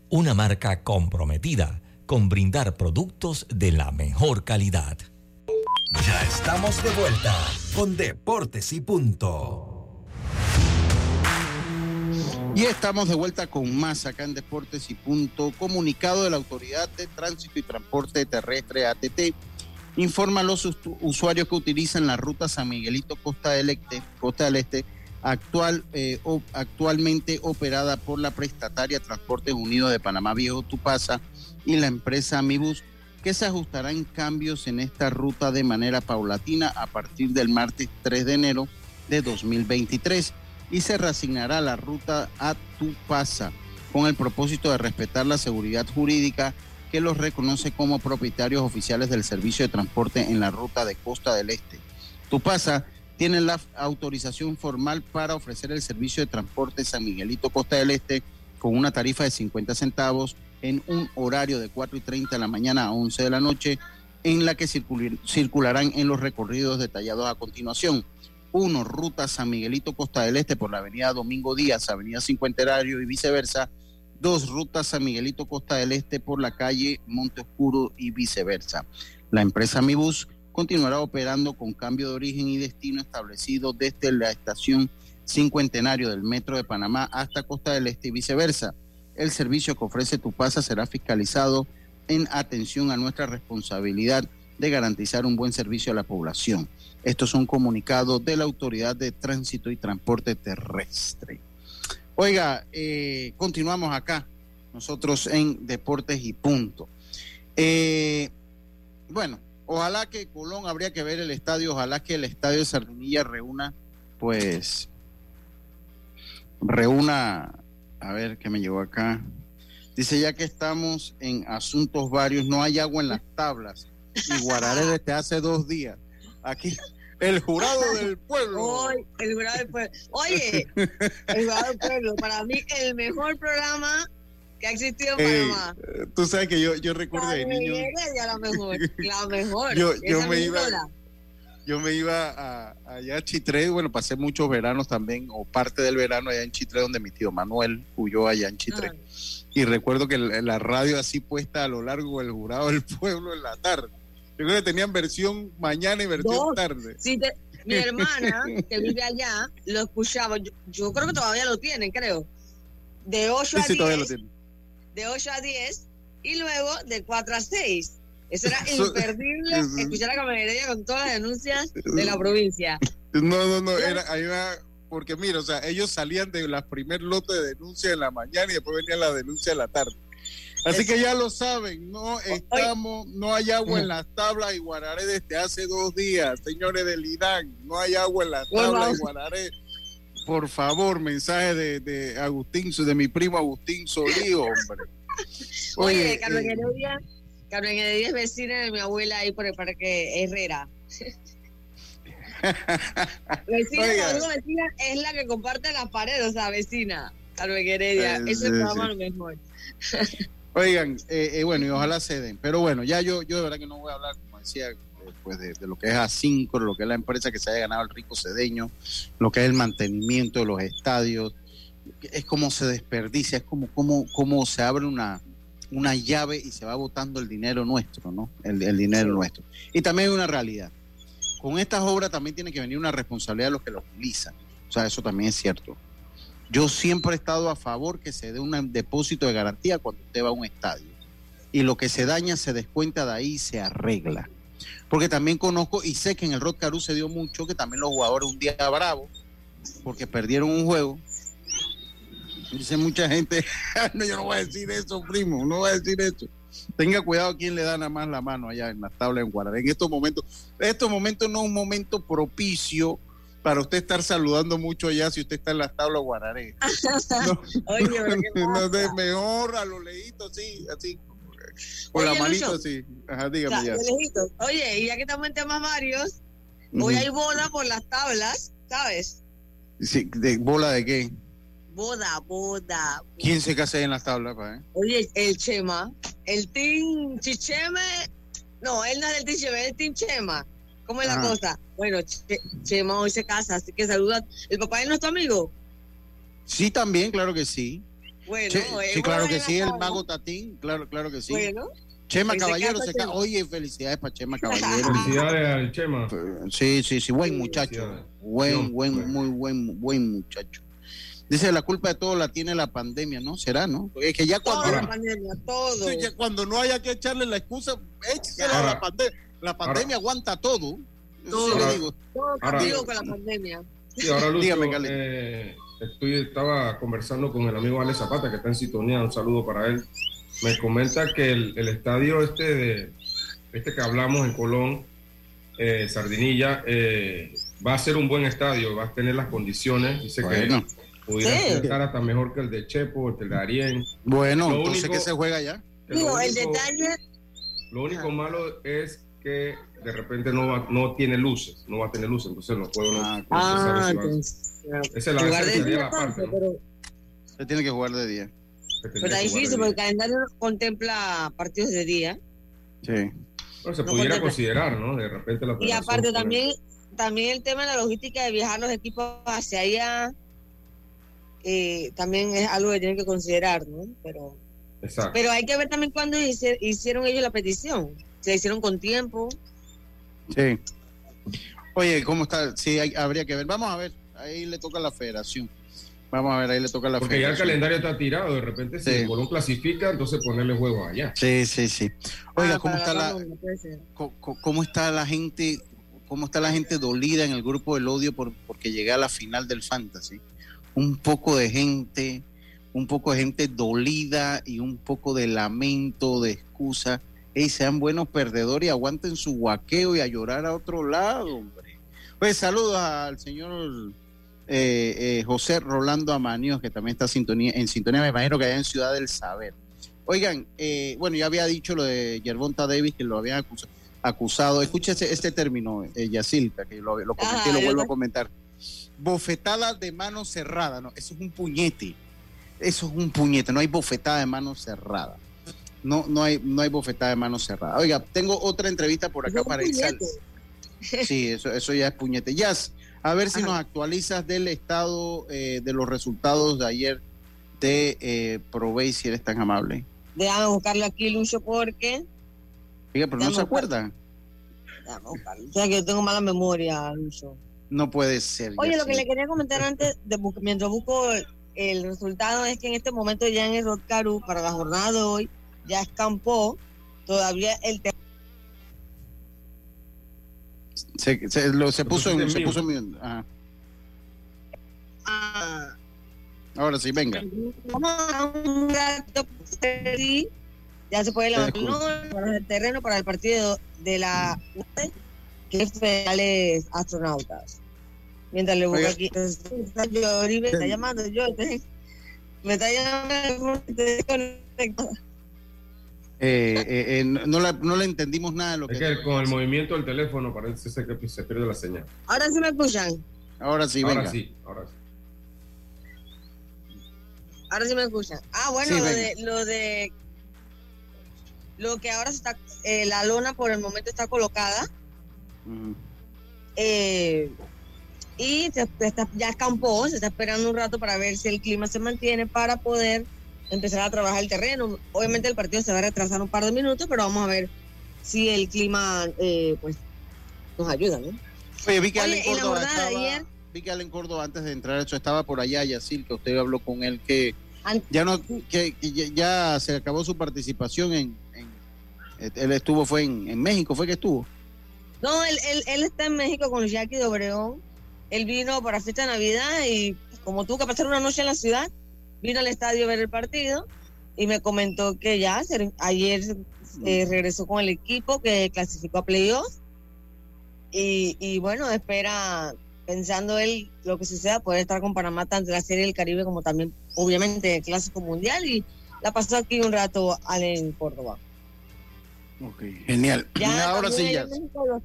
una marca comprometida con brindar productos de la mejor calidad. Ya estamos de vuelta con Deportes y Punto. Y estamos de vuelta con más acá en Deportes y Punto. Comunicado de la Autoridad de Tránsito y Transporte Terrestre ATT informa a los usu- usuarios que utilizan la ruta San Miguelito Costa del Este, Costa del Este actual, eh, actualmente operada por la prestataria Transportes Unidos de Panamá Viejo Tupasa y la empresa Amibus, que se ajustarán cambios en esta ruta de manera paulatina a partir del martes 3 de enero de 2023 y se reasignará la ruta a Tupasa con el propósito de respetar la seguridad jurídica que los reconoce como propietarios oficiales del servicio de transporte en la ruta de Costa del Este. Tupasa tiene la autorización formal para ofrecer el servicio de transporte San Miguelito Costa del Este con una tarifa de 50 centavos en un horario de 4 y 30 de la mañana a 11 de la noche, en la que circul- circularán en los recorridos detallados a continuación. Uno, ruta San Miguelito Costa del Este por la avenida Domingo Díaz, avenida Cincuentenario y viceversa. Dos, ruta San Miguelito Costa del Este por la calle Monte Oscuro y viceversa. La empresa Mibus continuará operando con cambio de origen y destino establecido desde la estación Cincuentenario del Metro de Panamá hasta Costa del Este y viceversa. El servicio que ofrece Tupasa será fiscalizado en atención a nuestra responsabilidad de garantizar un buen servicio a la población. Esto es un comunicado de la Autoridad de Tránsito y Transporte Terrestre. Oiga, eh, continuamos acá, nosotros en Deportes y Punto. Eh, bueno, ojalá que Colón, habría que ver el estadio, ojalá que el estadio de Sardinilla reúna, pues, reúna, a ver qué me llegó acá. Dice ya que estamos en asuntos varios, no hay agua en las tablas. Y Guararé desde hace dos días. Aquí, el jurado del pueblo. Hoy, el jurado del pueblo. Oye, el jurado del pueblo, para mí el mejor programa que ha existido en Eh, Panamá. tú sabes que yo, yo recuerdo de niño. Heredia, la mejor, la mejor. Yo- me iba-. Yo me iba a, allá a Chitré, bueno, pasé muchos veranos también, o parte del verano allá en Chitré, donde mi tío Manuel huyó allá en Chitré. Y recuerdo que la, la radio así puesta a lo largo del jurado del pueblo en la tarde. Yo creo que tenían versión mañana y versión Dos. tarde. Te, mi hermana, que vive allá, lo escuchaba. Yo, yo creo que todavía lo tienen, creo. De 8 a Sí, sí, todavía lo 10. De 8 a 10. Y luego de 4 a 6. Eso era imperdible escuchar a Camalería con todas las denuncias de la provincia. No, no, no, era, ahí va, porque mira, o sea, ellos salían de la primer lote de denuncia en la mañana y después venía la denuncia en la tarde. Así que ya lo saben, no estamos, no hay agua en las tablas y Guararé desde hace dos días, señores del IDAN, no hay agua en las tablas y Guararé. Por favor, mensaje de, de Agustín, de mi primo Agustín Solí, hombre. Oye, Oye, Carmen eh, Heredia, Carmen Heredia es vecina de mi abuela ahí por el parque Herrera. Vecina, vecina, es la que comparte las paredes, o sea, vecina. Carmen Heredia, Eh, sí, programa sí. lo mejor. Oigan, eh, eh, bueno, y ojalá se den. Pero bueno, ya yo, yo de verdad que no voy a hablar, como decía, eh, pues de, de lo que es A5, lo que es la empresa que se haya ganado el rico cedeño, lo que es el mantenimiento de los estadios. Es como se desperdicia, es como, como, como se abre una, una llave y se va botando el dinero nuestro, ¿no? El, el dinero nuestro. Y también hay una realidad. Con estas obras también tiene que venir una responsabilidad de los que lo utilizan. O sea, eso también es cierto. Yo siempre he estado a favor que se dé un depósito de garantía cuando usted va a un estadio. Y lo que se daña se descuenta de ahí y se arregla. Porque también conozco y sé que en el Rod Caru se dio mucho que también los jugadores un día bravos porque perdieron un juego. Dice mucha gente, no, yo no voy a decir eso, primo, no voy a decir eso. Tenga cuidado quién le da nada más la mano allá en las tablas en Guararé. En estos momentos, estos momentos no es un momento propicio para usted estar saludando mucho allá si usted está en las tablas Guararé. Oye, pero ¿qué No, pasa? mejor a los lejitos, sí, así. Con la manito, Lucho. sí. Ajá, O dígame sea, ya. Oye, y ya que estamos en temas varios, hoy Ujú. hay boda por las tablas, ¿sabes? Sí, ¿de bola de qué? Boda, boda. ¿Quién se casa en las tablas, pa, eh? Oye, el Chema, el Team Chicheme, no, él no es del Team es el Team Chema. ¿Cómo es la Ajá. cosa? Bueno, Che- Chema hoy se casa, así que saluda. ¿El papá de nuestro amigo? Sí, también, claro que sí. Bueno, Che- él sí, claro que sí, el mago Tatín, claro, claro que sí. Bueno, Chema Caballero se. Chema. Oye, felicidades para Chema Caballero. Felicidades al Chema. Sí, sí, sí, buen muchacho. Buen, buen, muy buen, buen muchacho. Dice, la culpa de todo la tiene la pandemia, ¿no? ¿Será, no? Es que ya cuando, toda la pandemia, todo. Sí, ya cuando no haya que echarle la excusa, échesela a Ahora- la pandemia. La pandemia aguanta todo. Todo. sí le Ahora- digo. Todo Ahora- contigo con la pandemia. Sí, ahora Lucho, Dígame, eh, estoy, estaba conversando con el amigo Alex Zapata, que está en sintonía, un saludo para él. Me comenta que el, el estadio este de este que hablamos en Colón, eh, Sardinilla, eh, va a ser un buen estadio, va a tener las condiciones. Dice Bueno. que pudiera Sí. estar hasta mejor que el de Chepo, el de Arién. Bueno, Lo entonces, único- ¿qué se juega ya? que Digo, el único- detalle, Lo único malo es que de repente no, va- no tiene luces, no va a tener luces, entonces los juegos no. Ah, no ah, Esa es esa de sería día, la parte, entonces, ¿no? pero, Se tiene que jugar de día. Pero está jugar difícil porque el calendario no contempla partidos de día. Sí. Bueno, se no pudiera contempla. considerar, ¿no? De repente la Y aparte también, también el tema de la logística de viajar los equipos hacia allá, eh, también es algo que tienen que considerar, ¿no? Pero, Exacto. pero hay que ver también cuándo hicieron ellos la petición. Se hicieron con tiempo. Sí. Oye, ¿cómo está? Sí, hay- habría que ver. Vamos a ver. Ahí le toca a la federación. Vamos a ver, ahí le toca a la Porque ya el calendario está tirado, de repente si Sí. el Colón clasifica, entonces ponerle juego allá. Sí, sí, sí. Oiga, Ah, ¿cómo está la, cómo está la gente, cómo está la gente dolida en el grupo del odio por, porque llegué a la final del fantasy? Un poco de gente, un poco de gente dolida y un poco de lamento, de excusa. Ey, sean buenos perdedores y aguanten su guaqueo y a llorar a otro lado, hombre. Pues saludos al señor eh, eh, José Rolando Amanios, que también está sintonía, en sintonía, me imagino que allá en Ciudad del Saber. Oigan, eh, bueno, ya había dicho lo de Yerbonta Davis, que lo habían acusado. acusado. Escúchese este término, Yacilca, que lo, lo comenté y Ah, lo vuelvo a comentar. Bofetada de mano cerrada, ¿no? Eso es un puñete. Eso es un puñete, no hay bofetada de mano cerrada. No, no hay, no hay bofetada de mano cerrada. Oiga, tengo otra entrevista por acá para ir. Sí, eso, eso ya es puñete. Jazz, a ver si Ajá. nos actualizas del estado eh, de los resultados de ayer de eh, Provey, si eres tan amable. Déjame buscarlo aquí, Lucho, porque. Oiga, pero no Déjame se buscar. acuerda. Déjame buscarlo. O sea que yo tengo mala memoria, Lucho. No puede ser. Oye, lo que Yacil. le quería comentar antes, de mientras busco el resultado, es que en este momento ya en el Rod Caru, para la jornada de hoy, ya escampó todavía el tema. Se, se- lo- se puso en, se puso en. Ajá. Ahora sí, venga. Vamos a un rato, sí, ya se puede el terreno para el partido de la que es Federales Astronautas. Mientras le busco aquí, está Yoribe, está llamando yo, me está llamando. Eh, eh, eh, no, no la- no le entendimos nada de lo que. Es que con el movimiento del teléfono parece ser que se pierde la señal. Ahora sí me escuchan, Ahora sí, ahora venga. sí, ahora sí. ahora sí me escuchan. Ah, bueno, Sí, lo, venga. de, lo de lo que ahora se está, eh, la lona por el momento está colocada. Ujú. eh, y se está- ya escampó, se está esperando un rato para ver si el clima se mantiene para poder empezar a trabajar el terreno. Obviamente el partido se va a retrasar un par de minutos, pero vamos a ver si el clima eh, pues nos ayuda, ¿no? Oye, vi que Oye, la Córdoba de estaba, ayer- vi que Allen Córdoba antes de entrar eso estaba por allá, Yacil, que usted habló con él que ya no que, que ya, se acabó su participación en, en- él estuvo fue en, en México, fue que estuvo. No, él, él, él está en México con los Yaquis de Obregón. Él vino para fiesta de Navidad y como tuvo que pasar una noche en la ciudad, vino al estadio a ver el partido y me comentó que ya ayer eh, regresó con el equipo que clasificó a playoffs y, y bueno, espera, pensando él lo que suceda, poder estar con Panamá tanto en la Serie del Caribe como también, obviamente, el Clásico Mundial y la pasó aquí un rato en Córdoba. Genial. Ya Ahora sí, ya, los,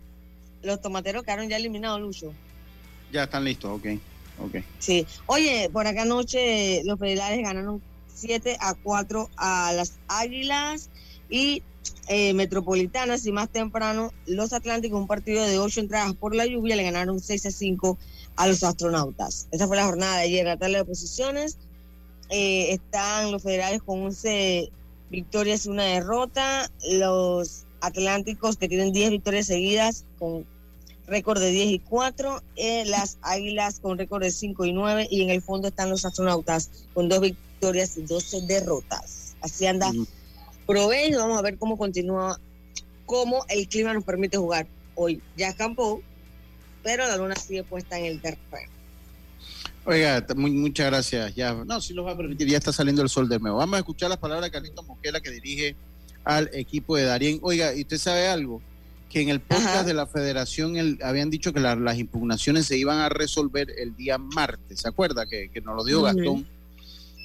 los tomateros quedaron ya eliminados, Lucho. ya están listos, ok. Ok. Sí. Oye, por acá anoche los federales ganaron 7 a 4 a las Águilas y eh, Metropolitanas y más temprano los Atlánticos, un partido de 8 entradas por la lluvia, le ganaron 6 a 5 a los astronautas. Esa fue la jornada de ayer, la tabla de posiciones. Eh, están los federales con 11 victorias y una derrota. Los Atlánticos que tienen 10 victorias seguidas con récord de 10 y 4. eh, las Águilas con récord de 5 y 9. Y en el fondo están los astronautas con dos victorias y 12 derrotas. Así anda Proveño. Vamos a ver cómo continúa, cómo el clima nos permite jugar. Hoy ya escampó, pero la luna sigue puesta en el terreno. Oiga, muy- muchas gracias. Ya, no, si los va a permitir, ya está saliendo el sol de nuevo. Vamos a escuchar las palabras de Carlito Mosquera que dirige al equipo de Darien. Oiga, ¿y usted sabe algo? Que en el podcast de la federación el- habían dicho que la- las impugnaciones se iban a resolver el día martes, ¿se acuerda? Que, que nos lo dio. Gastón.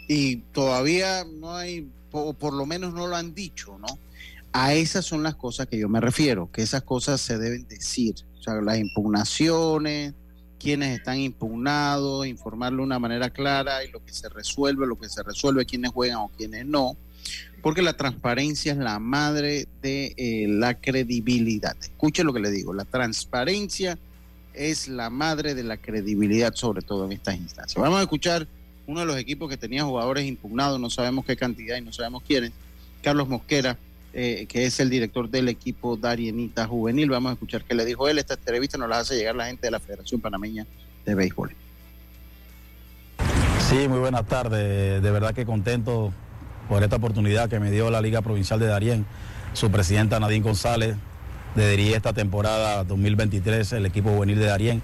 Y todavía no hay, o por lo menos no lo han dicho, ¿no? A esas son las cosas que yo me refiero, que esas cosas se deben decir. O sea, las impugnaciones, quienes están impugnados, informarlo de una manera clara y lo que se resuelve, lo que se resuelve, quiénes juegan o quiénes no, porque la transparencia es la madre de eh, la credibilidad. Escuche lo que le digo, la transparencia es la madre de la credibilidad, sobre todo en estas instancias. Vamos a escuchar uno de los equipos que tenía jugadores impugnados, no sabemos qué cantidad y no sabemos quiénes, Carlos Mosquera, eh, que es el director del equipo Darienita Juvenil. Vamos a escuchar qué le dijo él. Esta entrevista nos la hace llegar la gente de la Federación Panameña de Béisbol. Sí, muy buenas tardes. De verdad que contento por esta oportunidad que me dio la Liga Provincial de Darién. Su presidenta Nadine González de dirigir esta temporada 2023 el equipo juvenil de Darién.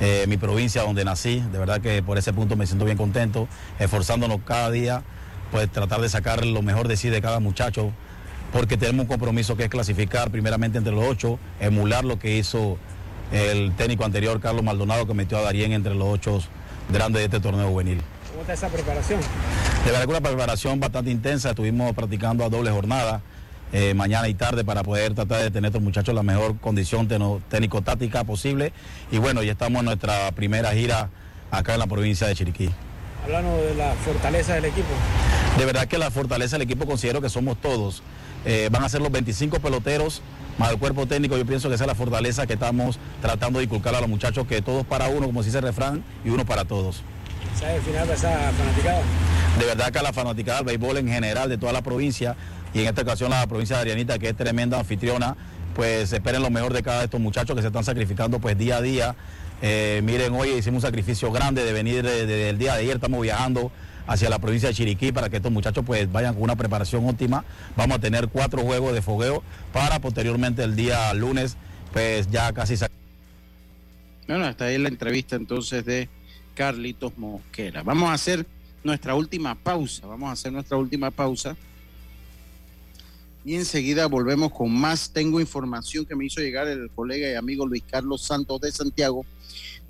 eh, mi provincia donde nací, de verdad que por ese punto me siento bien contento, esforzándonos cada día, pues tratar de sacar lo mejor de sí de cada muchacho, porque tenemos un compromiso que es clasificar primeramente entre los ocho, emular lo que hizo el técnico anterior, Carlos Maldonado, que metió a Darien entre los ocho grandes de este torneo juvenil. ¿Cómo está esa preparación? De verdad que una preparación bastante intensa, estuvimos practicando a doble jornada, eh, mañana y tarde, para poder tratar de tener a estos muchachos en la mejor condición técnico-táctica posible. Y bueno, ya estamos en nuestra primera gira acá en la provincia de Chiriquí. Hablando de la fortaleza del equipo. De verdad que la fortaleza del equipo considero que somos todos. Eh, van a ser los 25 peloteros más el cuerpo técnico. Yo pienso que esa es la fortaleza que estamos tratando de inculcar a los muchachos, que todos para uno, como se dice el refrán, y uno para todos. ¿Sabe el final de esa fanaticada? De verdad que a la fanaticada del béisbol en general de toda la provincia, y en esta ocasión la provincia de Arianita, que es tremenda anfitriona, pues esperen lo mejor de cada de estos muchachos que se están sacrificando pues día a día Eh, miren, hoy hicimos un sacrificio grande de venir desde el día de ayer, estamos viajando hacia la provincia de Chiriquí para que estos muchachos pues vayan con una preparación óptima. Vamos a tener cuatro juegos de fogueo para posteriormente el día lunes pues ya casi Bueno, hasta ahí la entrevista entonces de Carlitos Mosquera. Vamos a hacer nuestra última pausa. Vamos a hacer nuestra última pausa. Y enseguida volvemos con más. Tengo información que me hizo llegar el colega y amigo Luis Carlos Santos de Santiago,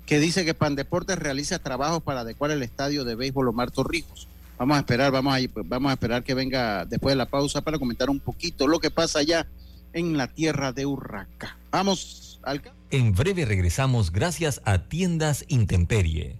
que dice que Pandeportes realiza trabajos para adecuar el estadio de béisbol Omar Torrijos. Vamos a esperar, vamos a, vamos a esperar que venga después de la pausa para comentar un poquito lo que pasa allá en la tierra de Urraca. Vamos al En breve regresamos gracias a Tiendas Intemperie.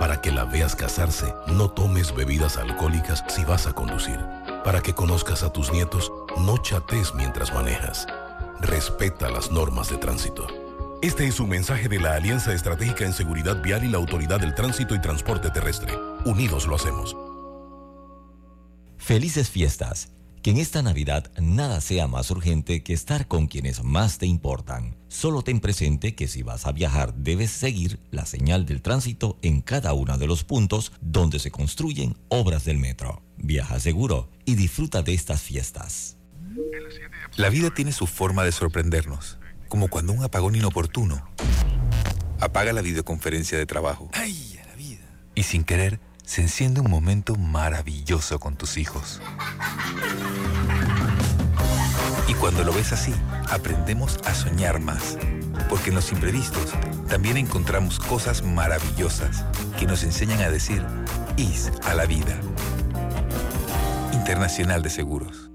Para que la veas casarse, no tomes bebidas alcohólicas si vas a conducir. Para que conozcas a tus nietos, no chates mientras manejas. Respeta las normas de tránsito. Este es un mensaje de la Alianza Estratégica en Seguridad Vial y la Autoridad del Tránsito y Transporte Terrestre. Unidos lo hacemos. Felices fiestas. Que en esta Navidad nada sea más urgente que estar con quienes más te importan. Solo ten presente que si vas a viajar debes seguir la señal del tránsito en cada uno de los puntos donde se construyen obras del metro. Viaja seguro y disfruta de estas fiestas. La vida tiene su forma de sorprendernos, como cuando un apagón inoportuno apaga la videoconferencia de trabajo. ¡Ay, a la vida! Y sin querer, se enciende un momento maravilloso con tus hijos. Y cuando lo ves así, aprendemos a soñar más. Porque en los imprevistos también encontramos cosas maravillosas que nos enseñan a decir IS a la vida. Internacional de Seguros.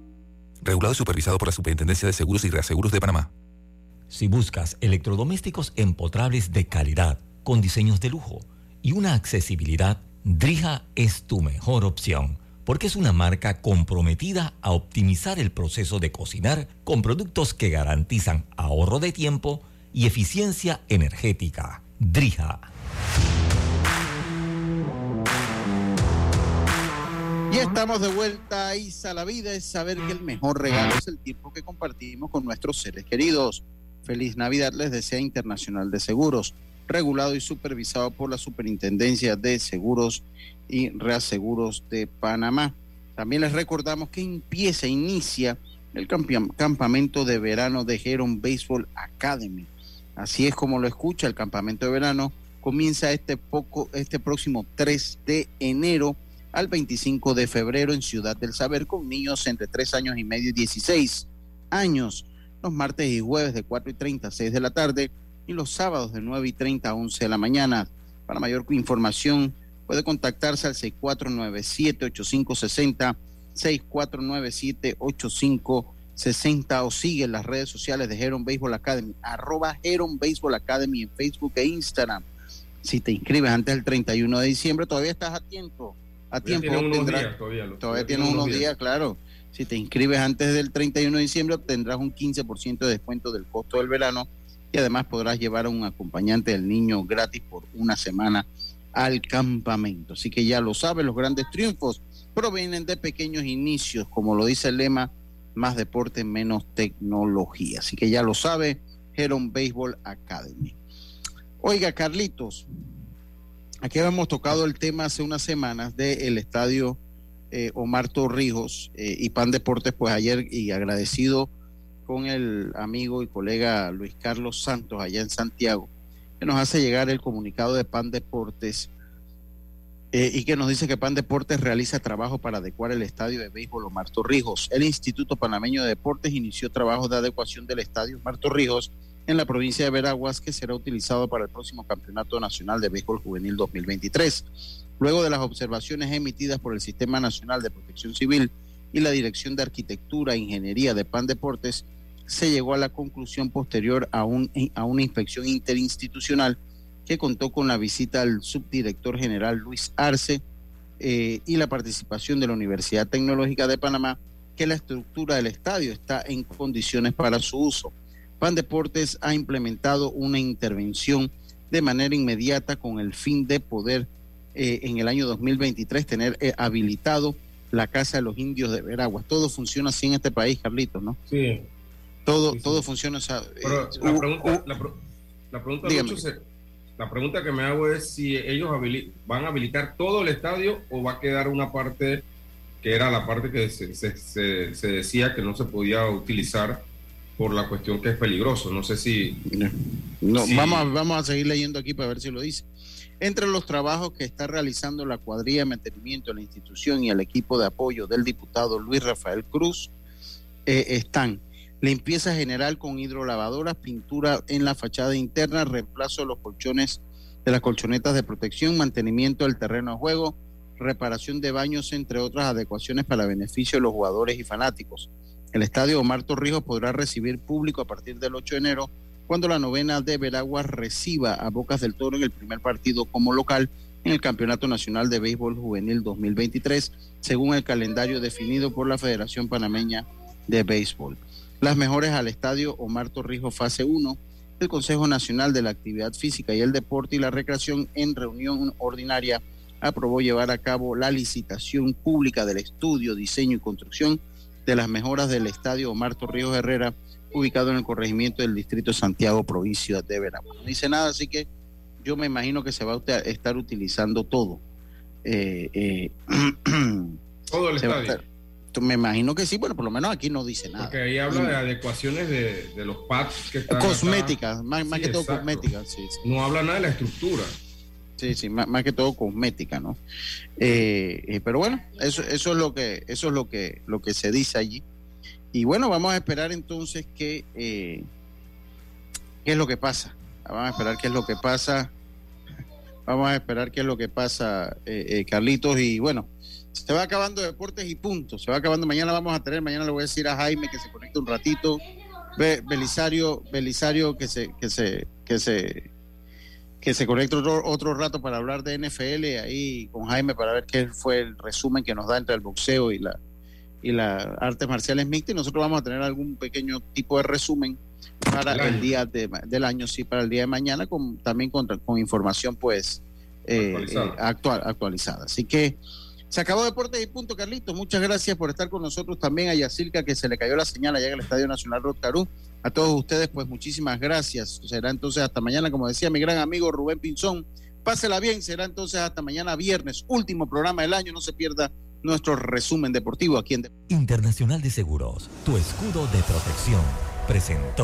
Regulado y supervisado por la Superintendencia de Seguros y Reaseguros de Panamá. Si buscas electrodomésticos empotrables de calidad, con diseños de lujo y una accesibilidad, Drija es tu mejor opción, porque es una marca comprometida a optimizar el proceso de cocinar con productos que garantizan ahorro de tiempo y eficiencia energética. Drija. Y estamos de vuelta Isa. La vida es saber que el mejor regalo es el tiempo que compartimos con nuestros seres queridos. Feliz Navidad les desea Internacional de Seguros, regulado y supervisado por la Superintendencia de Seguros y Reaseguros de Panamá. También les recordamos que empieza, inicia el campamento de verano de Heron Baseball Academy. Así es como lo escucha, el campamento de verano comienza este, poco, este próximo 3 de enero al 25 de febrero en Ciudad del Saber con niños entre 3 años y medio y 16 años, los martes y jueves de 4 y 30 a 6 de la tarde y los sábados de 9 y 30 a 11 de la mañana. Para mayor información puede contactarse al 6497-8560, 6497-8560 o sigue en las redes sociales de Heron Baseball Academy, arroba Heron Baseball Academy en Facebook e Instagram. Si te inscribes antes del 31 de diciembre, todavía estás a tiempo. A Todavía tiempo unos días todavía, lo- todavía tienes unos días, claro. Si te inscribes antes del 31 de diciembre, obtendrás un 15% de descuento del costo del verano y además podrás llevar a un acompañante del niño gratis por una semana al campamento. Así que ya lo sabes, los grandes triunfos provienen de pequeños inicios, como lo dice el lema, más deporte, menos tecnología. Así que ya lo sabe, Heron Baseball Academy. Oiga, Carlitos, aquí habíamos tocado el tema hace unas semanas del estadio eh, Omar Torrijos eh, y Pan Deportes, pues ayer y agradecido con el amigo y colega Luis Carlos Santos allá en Santiago, que nos hace llegar el comunicado de Pan Deportes eh, y que nos dice que Pan Deportes realiza trabajo para adecuar el estadio de béisbol Omar Torrijos. El Instituto Panameño de Deportes inició trabajos de adecuación del estadio Omar Torrijos en la provincia de Veraguas, que será utilizado para el próximo Campeonato Nacional de Béisbol Juvenil 2023. Luego de las observaciones emitidas por el Sistema Nacional de Protección Civil y la Dirección de Arquitectura e Ingeniería de PAN Deportes, se llegó a la conclusión posterior a, un, a una inspección interinstitucional que contó con la visita al subdirector general Luis Arce eh, y la participación de la Universidad Tecnológica de Panamá, que la estructura del estadio está en condiciones para su uso. PAN Deportes ha implementado una intervención de manera inmediata con el fin de poder eh, en el año 2023 tener eh, habilitado la Casa de los Indios de Veraguas. Todo funciona así en este país, Carlitos, ¿no? Sí. Todo, todo funciona. o sea, Pero eh, la pregunta, la, pro- la pregunta, se- la pregunta que me hago es si ellos van a habilitar todo el estadio o va a quedar una parte que era la parte que se, se- decía que no se podía utilizar por la cuestión que es peligroso. No sé si... No, si- vamos, vamos a seguir leyendo aquí para ver si lo dice. Entre los trabajos que está realizando la cuadrilla de mantenimiento de la institución y el equipo de apoyo del diputado Luis Rafael Cruz eh, están limpieza general con hidrolavadoras, pintura en la fachada interna, reemplazo de los colchones de las colchonetas de protección, mantenimiento del terreno de juego, reparación de baños, entre otras adecuaciones para beneficio de los jugadores y fanáticos. El estadio Omar Torrijos podrá recibir público a partir del 8 de enero cuando la novena de Veraguas reciba a Bocas del Toro en el primer partido como local en el Campeonato Nacional de Béisbol Juvenil 2023, según el calendario definido por la Federación Panameña de Béisbol. Las mejores al estadio Omar Torrijos Fase 1, el Consejo Nacional de la Actividad Física y el Deporte y la Recreación en reunión ordinaria aprobó llevar a cabo la licitación pública del estudio, diseño y construcción de las mejoras del estadio Omar Torrijos Herrera, ubicado en el corregimiento del distrito Santiago, provincia de Veragua. No dice nada, así que yo me imagino que se va a estar utilizando todo. Eh, eh, Todo el estadio. estar- me imagino que sí, bueno, por lo menos aquí no dice nada. Porque ahí habla de adecuaciones de, de los pads que están... acá. Cosméticas, más, más Sí, que todo exacto. cosméticas, sí. No habla nada de la estructura. Sí, sí, más, más que todo cosmética, ¿no? Eh, eh, pero bueno, eso, eso es lo que, eso es lo que, lo que se dice allí. Y bueno, vamos a esperar entonces que, eh, qué es lo que pasa. Vamos a esperar qué es lo que pasa. Vamos a esperar qué es lo que pasa, eh, eh, Carlitos. Y bueno, se va acabando deportes y punto. Se va acabando. Mañana vamos a tener, mañana le voy a decir a Jaime que se conecte un ratito. Be- Belisario, Belisario que se, que se, que se, que se conecte otro, otro rato para hablar de NFL ahí con Jaime para ver qué fue el resumen que nos da entre el boxeo y la y las artes marciales mixtas y nosotros vamos a tener algún pequeño tipo de resumen para el año. día de, del año, sí, para el día de mañana, con, también con, con información pues eh, Actualizada. eh, actual, actualizada. Así que se acabó Deportes y Punto, Carlitos. Muchas gracias por estar con nosotros también a Yacirca, que se le cayó la señal allá en el Estadio Nacional Rotcarú. A todos ustedes, pues muchísimas gracias. Será entonces hasta mañana, como decía mi gran amigo Rubén Pinzón. Pásela bien, será entonces hasta mañana viernes, último programa del año. No se pierda nuestro resumen deportivo aquí en Internacional de Seguros, tu escudo de protección, presentó.